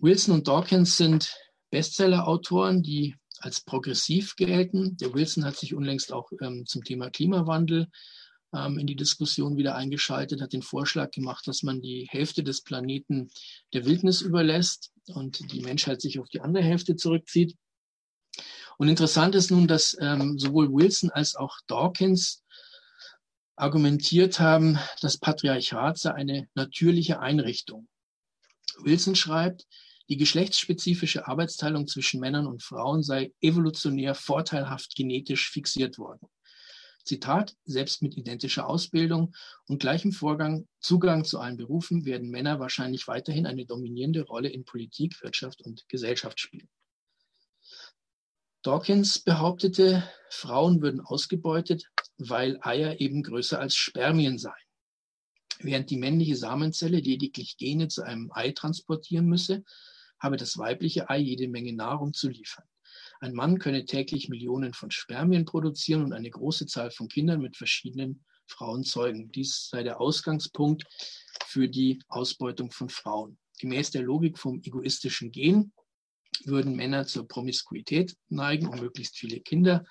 Wilson und Dawkins sind Bestseller-Autoren, die als progressiv gelten. Der Wilson hat sich unlängst auch ähm, zum Thema Klimawandel ähm, in die Diskussion wieder eingeschaltet, hat den Vorschlag gemacht, dass man die Hälfte des Planeten der Wildnis überlässt und die Menschheit sich auf die andere Hälfte zurückzieht. Und interessant ist nun, dass ähm, sowohl Wilson als auch Dawkins argumentiert haben, das Patriarchat sei eine natürliche Einrichtung. Wilson schreibt, die geschlechtsspezifische Arbeitsteilung zwischen Männern und Frauen sei evolutionär vorteilhaft genetisch fixiert worden. Zitat, selbst mit identischer Ausbildung und gleichem Vorgang, Zugang zu allen Berufen werden Männer wahrscheinlich weiterhin eine dominierende Rolle in Politik, Wirtschaft und Gesellschaft spielen. Dawkins behauptete, Frauen würden ausgebeutet, weil Eier eben größer als Spermien seien. Während die männliche Samenzelle lediglich Gene zu einem Ei transportieren müsse, habe das weibliche Ei jede Menge Nahrung zu liefern. Ein Mann könne täglich Millionen von Spermien produzieren und eine große Zahl von Kindern mit verschiedenen Frauen zeugen. Dies sei der Ausgangspunkt für die Ausbeutung von Frauen. Gemäß der Logik vom egoistischen Gen würden Männer zur Promiskuität neigen, um möglichst viele Kinder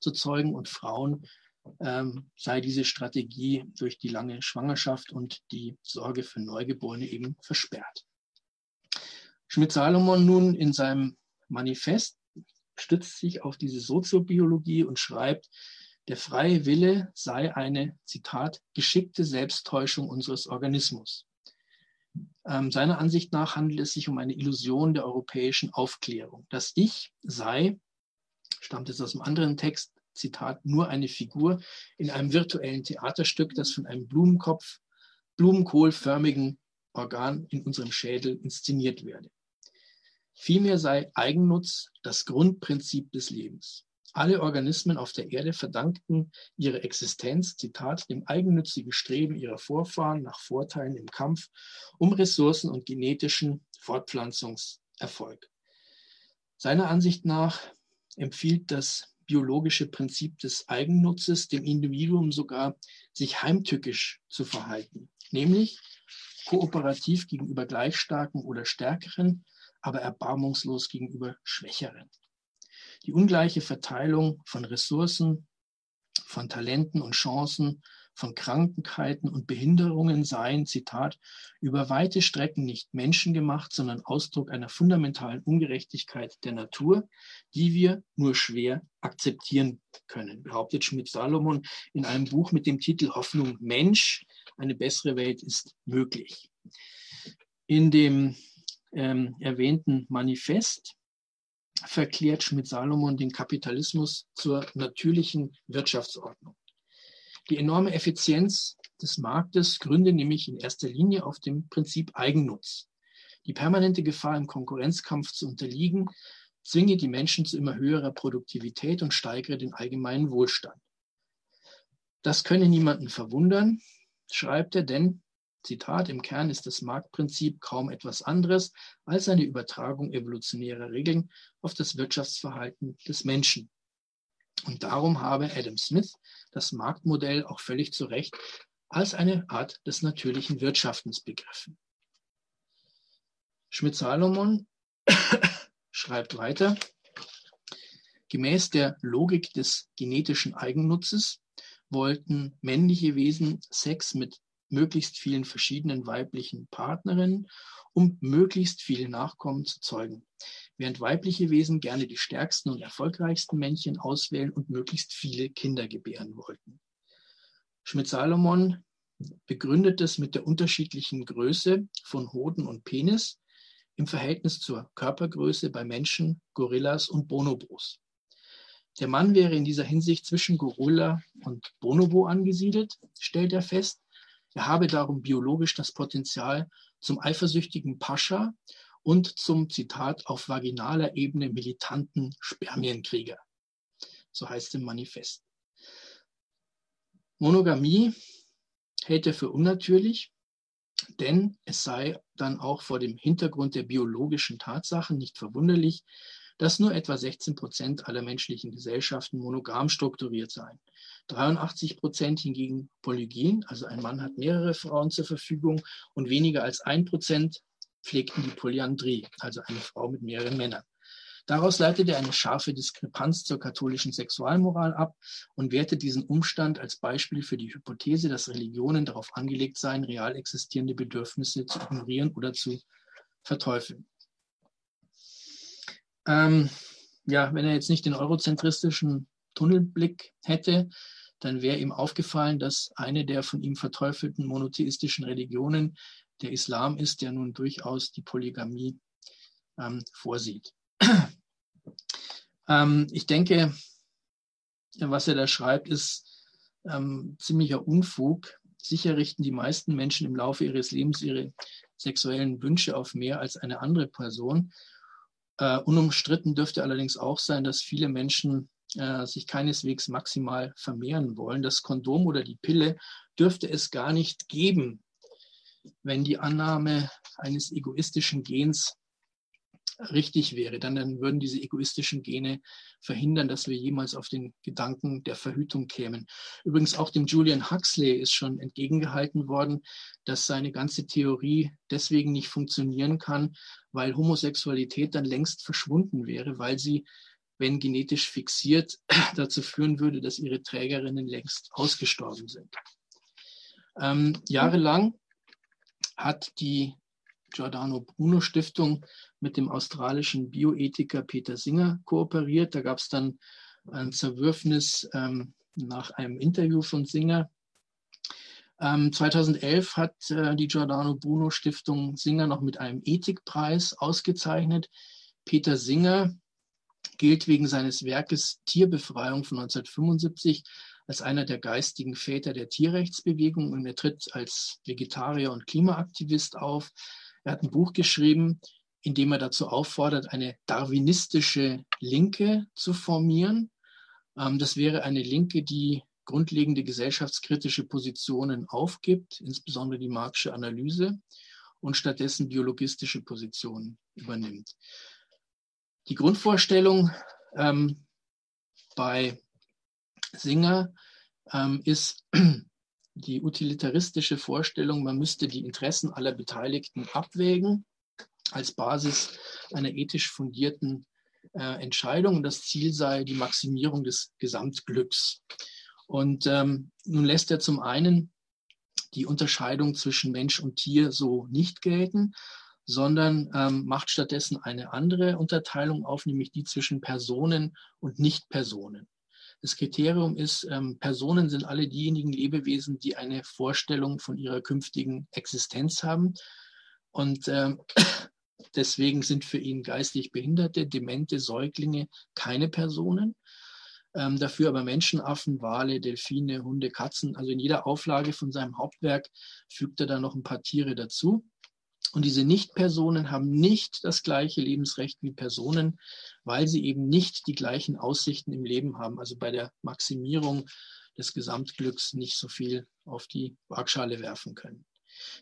zu zeugen und Frauen ähm, sei diese Strategie durch die lange Schwangerschaft und die Sorge für Neugeborene eben versperrt. Schmidt-Salomon nun in seinem Manifest stützt sich auf diese Soziobiologie und schreibt, der freie Wille sei eine, Zitat, geschickte Selbsttäuschung unseres Organismus. Ähm, seiner Ansicht nach handelt es sich um eine Illusion der europäischen Aufklärung. Das Ich sei, stammt jetzt aus einem anderen Text, Zitat, nur eine Figur in einem virtuellen Theaterstück, das von einem Blumenkopf, blumenkohlförmigen Organ in unserem Schädel inszeniert werde. Vielmehr sei Eigennutz das Grundprinzip des Lebens. Alle Organismen auf der Erde verdankten ihre Existenz, Zitat, dem eigennützigen Streben ihrer Vorfahren nach Vorteilen im Kampf um Ressourcen und genetischen Fortpflanzungserfolg. Seiner Ansicht nach empfiehlt das biologische Prinzip des Eigennutzes dem Individuum sogar, sich heimtückisch zu verhalten, nämlich kooperativ gegenüber Gleichstarken oder Stärkeren, aber erbarmungslos gegenüber Schwächeren. Die ungleiche Verteilung von Ressourcen, von Talenten und Chancen, von Krankheiten und Behinderungen seien, Zitat, über weite Strecken nicht menschengemacht, sondern Ausdruck einer fundamentalen Ungerechtigkeit der Natur, die wir nur schwer akzeptieren können, behauptet Schmidt-Salomon in einem Buch mit dem Titel Hoffnung Mensch, eine bessere Welt ist möglich. In dem ähm, erwähnten Manifest verklärt Schmidt-Salomon den Kapitalismus zur natürlichen Wirtschaftsordnung. Die enorme Effizienz des Marktes gründe nämlich in erster Linie auf dem Prinzip Eigennutz. Die permanente Gefahr, im Konkurrenzkampf zu unterliegen, zwinge die Menschen zu immer höherer Produktivität und steigere den allgemeinen Wohlstand. Das könne niemanden verwundern, schreibt er, denn Zitat, im Kern ist das Marktprinzip kaum etwas anderes als eine Übertragung evolutionärer Regeln auf das Wirtschaftsverhalten des Menschen. Und darum habe Adam Smith das Marktmodell auch völlig zu Recht als eine Art des natürlichen Wirtschaftens begriffen. Schmidt-Salomon *coughs* schreibt weiter, gemäß der Logik des genetischen Eigennutzes wollten männliche Wesen Sex mit möglichst vielen verschiedenen weiblichen Partnerinnen, um möglichst viele Nachkommen zu zeugen. Während weibliche Wesen gerne die stärksten und erfolgreichsten Männchen auswählen und möglichst viele Kinder gebären wollten. Schmidt-Salomon begründet es mit der unterschiedlichen Größe von Hoden und Penis im Verhältnis zur Körpergröße bei Menschen, Gorillas und Bonobos. Der Mann wäre in dieser Hinsicht zwischen Gorilla und Bonobo angesiedelt, stellt er fest, er habe darum biologisch das Potenzial zum eifersüchtigen Pascha und zum, Zitat, auf vaginaler Ebene militanten Spermienkrieger. So heißt es im Manifest. Monogamie hält er für unnatürlich, denn es sei dann auch vor dem Hintergrund der biologischen Tatsachen nicht verwunderlich, dass nur etwa 16 Prozent aller menschlichen Gesellschaften monogam strukturiert seien. 83 Prozent hingegen polygyn, also ein Mann hat mehrere Frauen zur Verfügung und weniger als ein Prozent pflegten die Polyandrie, also eine Frau mit mehreren Männern. Daraus leitet er eine scharfe Diskrepanz zur katholischen Sexualmoral ab und wertet diesen Umstand als Beispiel für die Hypothese, dass Religionen darauf angelegt seien, real existierende Bedürfnisse zu ignorieren oder zu verteufeln. Ähm, ja, wenn er jetzt nicht den eurozentristischen Tunnelblick hätte, dann wäre ihm aufgefallen, dass eine der von ihm verteufelten monotheistischen Religionen der Islam ist, der nun durchaus die Polygamie ähm, vorsieht. *clears throat* ähm, ich denke, was er da schreibt, ist ähm, ziemlicher Unfug. Sicher richten die meisten Menschen im Laufe ihres Lebens ihre sexuellen Wünsche auf mehr als eine andere Person. Äh, unumstritten dürfte allerdings auch sein, dass viele Menschen äh, sich keineswegs maximal vermehren wollen. Das Kondom oder die Pille dürfte es gar nicht geben, wenn die Annahme eines egoistischen Gens richtig wäre, dann, dann würden diese egoistischen Gene verhindern, dass wir jemals auf den Gedanken der Verhütung kämen. Übrigens auch dem Julian Huxley ist schon entgegengehalten worden, dass seine ganze Theorie deswegen nicht funktionieren kann, weil Homosexualität dann längst verschwunden wäre, weil sie wenn genetisch fixiert, *clears throat* dazu führen würde, dass ihre Trägerinnen längst ausgestorben sind. Ähm, jahrelang hat die Giordano Bruno Stiftung mit dem australischen Bioethiker Peter Singer kooperiert. Da gab es dann ein Zerwürfnis ähm, nach einem Interview von Singer. Ähm, 2011 hat äh, die Giordano Bruno Stiftung Singer noch mit einem Ethikpreis ausgezeichnet. Peter Singer gilt wegen seines Werkes Tierbefreiung von 1975 als einer der geistigen Väter der Tierrechtsbewegung und er tritt als Vegetarier und Klimaaktivist auf. Er hat ein Buch geschrieben, in dem er dazu auffordert, eine darwinistische Linke zu formieren. Ähm, das wäre eine Linke, die grundlegende gesellschaftskritische Positionen aufgibt, insbesondere die Marxische Analyse, und stattdessen biologistische Positionen übernimmt. Die Grundvorstellung ähm, bei Singer ähm, ist die utilitaristische Vorstellung, man müsste die Interessen aller Beteiligten abwägen als Basis einer ethisch fundierten äh, Entscheidung. Und das Ziel sei die Maximierung des Gesamtglücks. Und ähm, nun lässt er zum einen die Unterscheidung zwischen Mensch und Tier so nicht gelten, sondern ähm, macht stattdessen eine andere Unterteilung auf, nämlich die zwischen Personen und Nichtpersonen. Das Kriterium ist, ähm, Personen sind alle diejenigen Lebewesen, die eine Vorstellung von ihrer künftigen Existenz haben. Und ähm, *coughs* deswegen sind für ihn geistig Behinderte, demente Säuglinge keine Personen. Ähm, dafür aber Menschenaffen, Wale, Delfine, Hunde, Katzen. Also in jeder Auflage von seinem Hauptwerk fügt er da noch ein paar Tiere dazu. Und diese Nicht-Personen haben nicht das gleiche Lebensrecht wie Personen, weil sie eben nicht die gleichen Aussichten im Leben haben. Also bei der Maximierung des Gesamtglücks nicht so viel auf die Waagschale werfen können.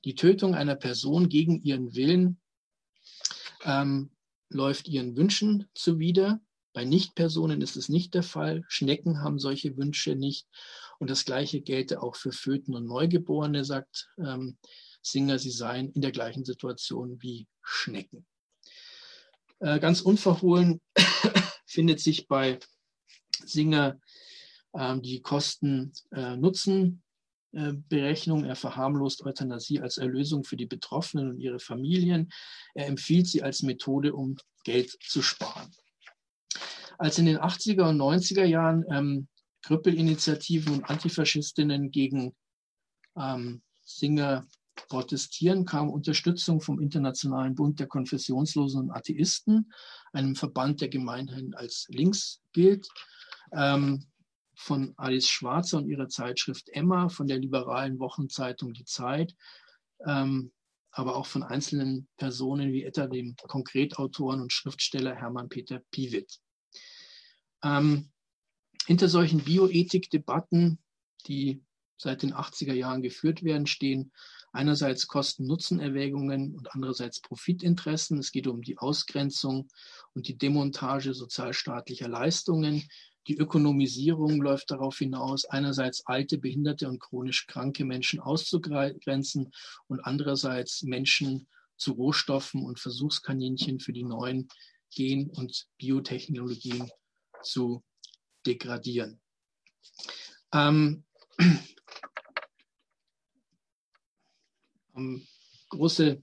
Die Tötung einer Person gegen ihren Willen ähm, läuft ihren Wünschen zuwider. Bei Nichtpersonen ist es nicht der Fall. Schnecken haben solche Wünsche nicht. Und das Gleiche gelte auch für Föten und Neugeborene, sagt ähm, Singer, sie seien in der gleichen Situation wie Schnecken. Äh, ganz unverhohlen *coughs* findet sich bei Singer äh, die Kosten-Nutzen. Äh. Er verharmlost Euthanasie als Erlösung für die Betroffenen und ihre Familien. Er empfiehlt sie als Methode, um Geld zu sparen. Als in den 80er und 90er Jahren ähm, Krüppelinitiativen und Antifaschistinnen gegen ähm, Singer protestieren, kam Unterstützung vom Internationalen Bund der Konfessionslosen und Atheisten, einem Verband, der gemeinhin als links gilt, ähm, von Alice Schwarzer und ihrer Zeitschrift Emma, von der liberalen Wochenzeitung Die Zeit, ähm, aber auch von einzelnen Personen wie etwa dem Konkretautoren und Schriftsteller Hermann Peter Piewit. Ähm, hinter solchen Bioethik-Debatten, die seit den 80er Jahren geführt werden, stehen einerseits Kosten-Nutzen-Erwägungen und andererseits Profitinteressen. Es geht um die Ausgrenzung und die Demontage sozialstaatlicher Leistungen. Die Ökonomisierung läuft darauf hinaus, einerseits alte, behinderte und chronisch kranke Menschen auszugrenzen und andererseits Menschen zu Rohstoffen und Versuchskaninchen für die neuen Gen- und Biotechnologien zu degradieren. Ähm, ähm, große,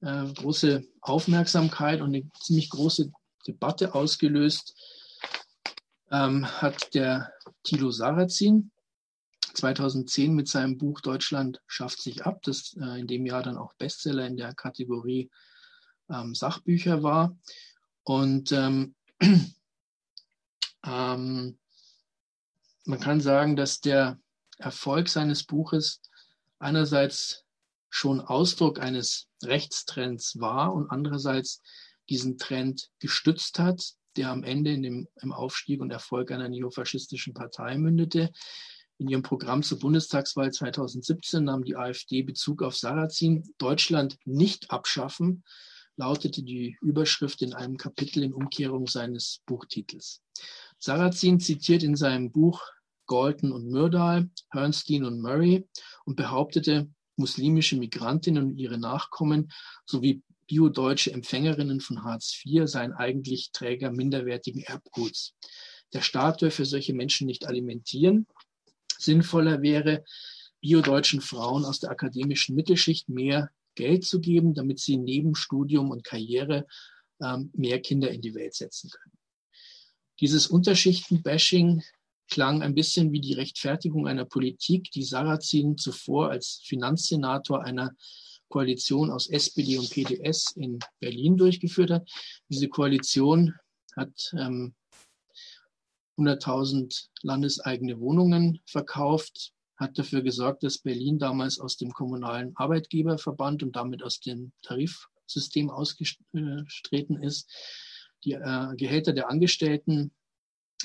äh, große Aufmerksamkeit und eine ziemlich große Debatte ausgelöst ähm, hat der Thilo Sarrazin 2010 mit seinem Buch Deutschland schafft sich ab, das äh, in dem Jahr dann auch Bestseller in der Kategorie ähm, Sachbücher war. Und ähm, *clears throat* ähm, man kann sagen, dass der Erfolg seines Buches einerseits schon Ausdruck eines Rechtstrends war und andererseits diesen Trend gestützt hat, der am Ende in dem, im Aufstieg und Erfolg einer neofaschistischen Partei mündete. In ihrem Programm zur Bundestagswahl 2017 nahm die AfD Bezug auf Sarrazin. Deutschland nicht abschaffen, lautete die Überschrift in einem Kapitel in Umkehrung seines Buchtitels. Sarrazin zitiert in seinem Buch Galton und Myrdal, Hernstein und Murray und behauptete, muslimische Migrantinnen und ihre Nachkommen sowie biodeutsche Empfängerinnen von Hartz IV seien eigentlich Träger minderwertigen Erbguts. Der Staat dürfe solche Menschen nicht alimentieren. Sinnvoller wäre, biodeutschen Frauen aus der akademischen Mittelschicht mehr Geld zu geben, damit sie neben Studium und Karriere ähm, mehr Kinder in die Welt setzen können. Dieses Unterschichten-Bashing klang ein bisschen wie die Rechtfertigung einer Politik, die Sarrazin zuvor als Finanzsenator einer Koalition aus SPD und PDS in Berlin durchgeführt hat. Diese Koalition hat ähm, 100.000 landeseigene Wohnungen verkauft, hat dafür gesorgt, dass Berlin damals aus dem kommunalen Arbeitgeberverband und damit aus dem Tarifsystem ausgetreten ist. Die äh, Gehälter der Angestellten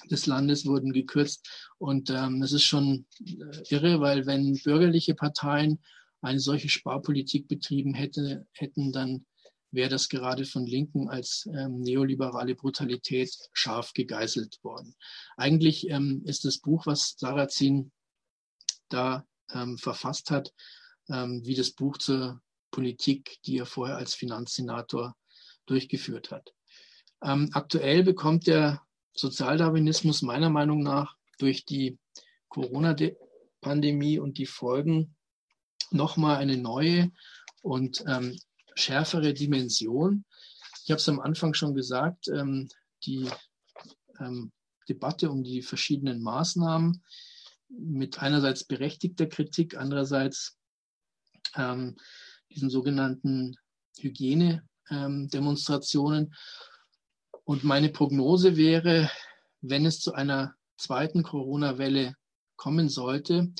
des Landes wurden gekürzt. Und ähm, das ist schon äh, irre, weil wenn bürgerliche Parteien eine solche Sparpolitik betrieben hätte, hätten, dann wäre das gerade von Linken als ähm, neoliberale Brutalität scharf gegeißelt worden. Eigentlich ähm, ist das Buch, was Sarrazin da ähm, verfasst hat, ähm, wie das Buch zur Politik, die er vorher als Finanzsenator durchgeführt hat. Ähm, aktuell bekommt der Sozialdarwinismus meiner Meinung nach durch die Corona-Pandemie und die Folgen nochmal eine neue und ähm, schärfere Dimension. Ich habe es am Anfang schon gesagt, ähm, die ähm, Debatte um die verschiedenen Maßnahmen mit einerseits berechtigter Kritik, andererseits ähm, diesen sogenannten Hygienedemonstrationen. Und meine Prognose wäre, wenn es zu einer zweiten Corona-Welle kommen sollte,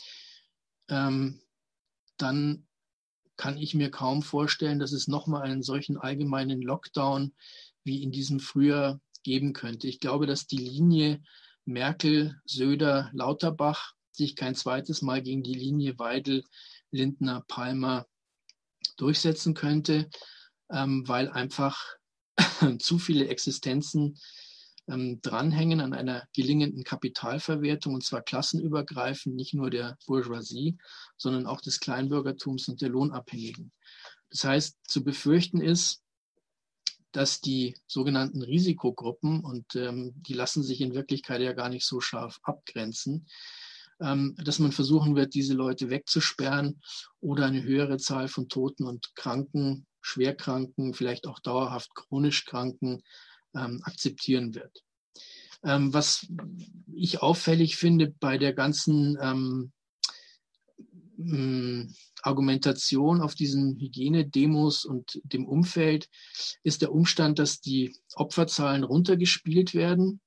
ähm, dann kann ich mir kaum vorstellen, dass es nochmal einen solchen allgemeinen Lockdown wie in diesem Frühjahr geben könnte. Ich glaube, dass die Linie Merkel, Söder, Lauterbach sich kein zweites Mal gegen die Linie Weidel, Lindner, Palmer durchsetzen könnte, ähm, weil einfach *clears throat* zu viele Existenzen ähm, dranhängen an einer gelingenden Kapitalverwertung, und zwar klassenübergreifend, nicht nur der Bourgeoisie, sondern auch des Kleinbürgertums und der Lohnabhängigen. Das heißt, zu befürchten ist, dass die sogenannten Risikogruppen, und ähm, die lassen sich in Wirklichkeit ja gar nicht so scharf abgrenzen, ähm, dass man versuchen wird, diese Leute wegzusperren oder eine höhere Zahl von Toten und Kranken, Schwerkranken, vielleicht auch dauerhaft chronisch Kranken ähm, akzeptieren wird. Ähm, was ich auffällig finde bei der ganzen ähm, mm, Argumentation auf diesen Hygienedemos und dem Umfeld ist der Umstand, dass die Opferzahlen runtergespielt werden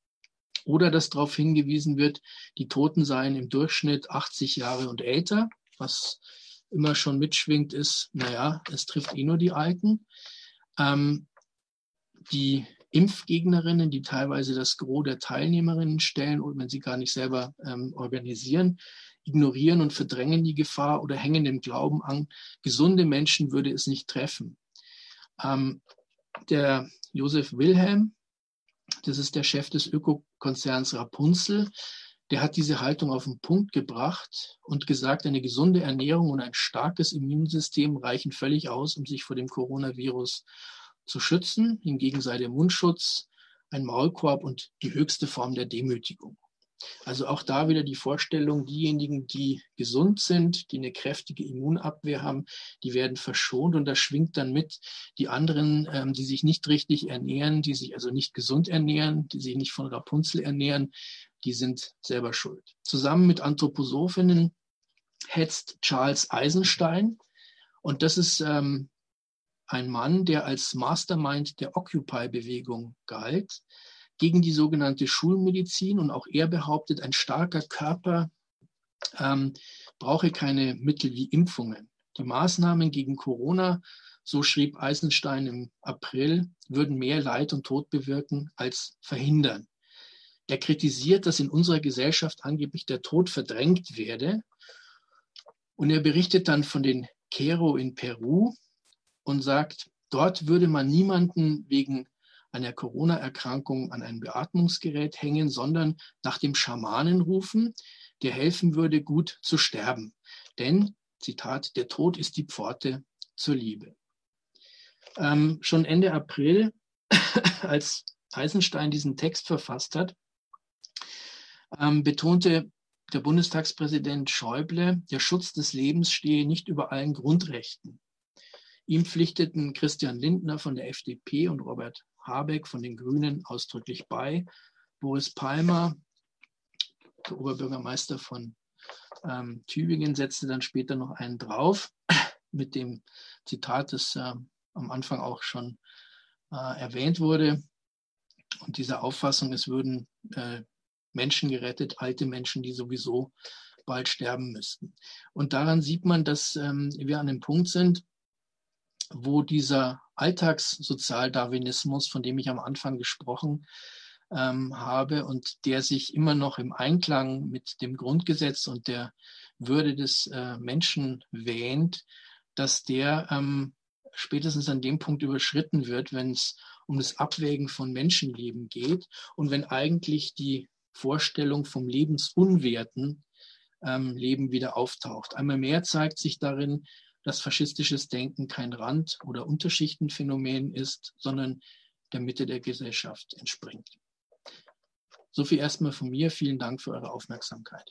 oder dass darauf hingewiesen wird, die Toten seien im Durchschnitt 80 Jahre und älter, was immer schon mitschwingt ist, naja, es trifft eh nur die Alten. Ähm, die Impfgegnerinnen, die teilweise das Gros der Teilnehmerinnen stellen und wenn sie gar nicht selber ähm, organisieren, ignorieren und verdrängen die Gefahr oder hängen dem Glauben an, gesunde Menschen würde es nicht treffen. Ähm, der Josef Wilhelm, das ist der Chef des Ökokonzerns Rapunzel, der hat diese Haltung auf den Punkt gebracht und gesagt, eine gesunde Ernährung und ein starkes Immunsystem reichen völlig aus, um sich vor dem Coronavirus zu schützen. Hingegen sei der Mundschutz ein Maulkorb und die höchste Form der Demütigung. Also auch da wieder die Vorstellung, diejenigen, die gesund sind, die eine kräftige Immunabwehr haben, die werden verschont und da schwingt dann mit die anderen, ähm, die sich nicht richtig ernähren, die sich also nicht gesund ernähren, die sich nicht von Rapunzel ernähren, die sind selber schuld. Zusammen mit Anthroposophinnen hetzt Charles Eisenstein und das ist ähm, ein Mann, der als Mastermind der Occupy-Bewegung galt gegen die sogenannte Schulmedizin und auch er behauptet, ein starker Körper ähm, brauche keine Mittel wie Impfungen. Die Maßnahmen gegen Corona, so schrieb Eisenstein im April, würden mehr Leid und Tod bewirken als verhindern. Er kritisiert, dass in unserer Gesellschaft angeblich der Tod verdrängt werde. Und er berichtet dann von den Quero in Peru und sagt, dort würde man niemanden wegen einer Corona-Erkrankung an ein Beatmungsgerät hängen, sondern nach dem Schamanen rufen, der helfen würde, gut zu sterben. Denn, Zitat, der Tod ist die Pforte zur Liebe. Ähm, schon Ende April, *laughs* als Eisenstein diesen Text verfasst hat, ähm, betonte der Bundestagspräsident Schäuble, der Schutz des Lebens stehe nicht über allen Grundrechten. Ihm pflichteten Christian Lindner von der FDP und Robert Habeck von den Grünen ausdrücklich bei. Boris Palmer, der Oberbürgermeister von ähm, Tübingen, setzte dann später noch einen drauf *clears throat* mit dem Zitat, das äh, am Anfang auch schon äh, erwähnt wurde. und diese Auffassung, es würden äh, Menschen gerettet, alte Menschen, die sowieso bald sterben müssten. Und daran sieht man, dass ähm, wir an einem Punkt sind, wo dieser Alltagssozialdarwinismus, von dem ich am Anfang gesprochen ähm, habe und der sich immer noch im Einklang mit dem Grundgesetz und der Würde des äh, Menschen wähnt, dass der ähm, spätestens an dem Punkt überschritten wird, wenn es um das Abwägen von Menschenleben geht und wenn eigentlich die Vorstellung vom lebensunwerten ähm, Leben wieder auftaucht. Einmal mehr zeigt sich darin, dass faschistisches Denken kein Rand- oder Unterschichtenphänomen ist, sondern der Mitte der Gesellschaft entspringt. So viel erstmal von mir. Vielen Dank für eure Aufmerksamkeit.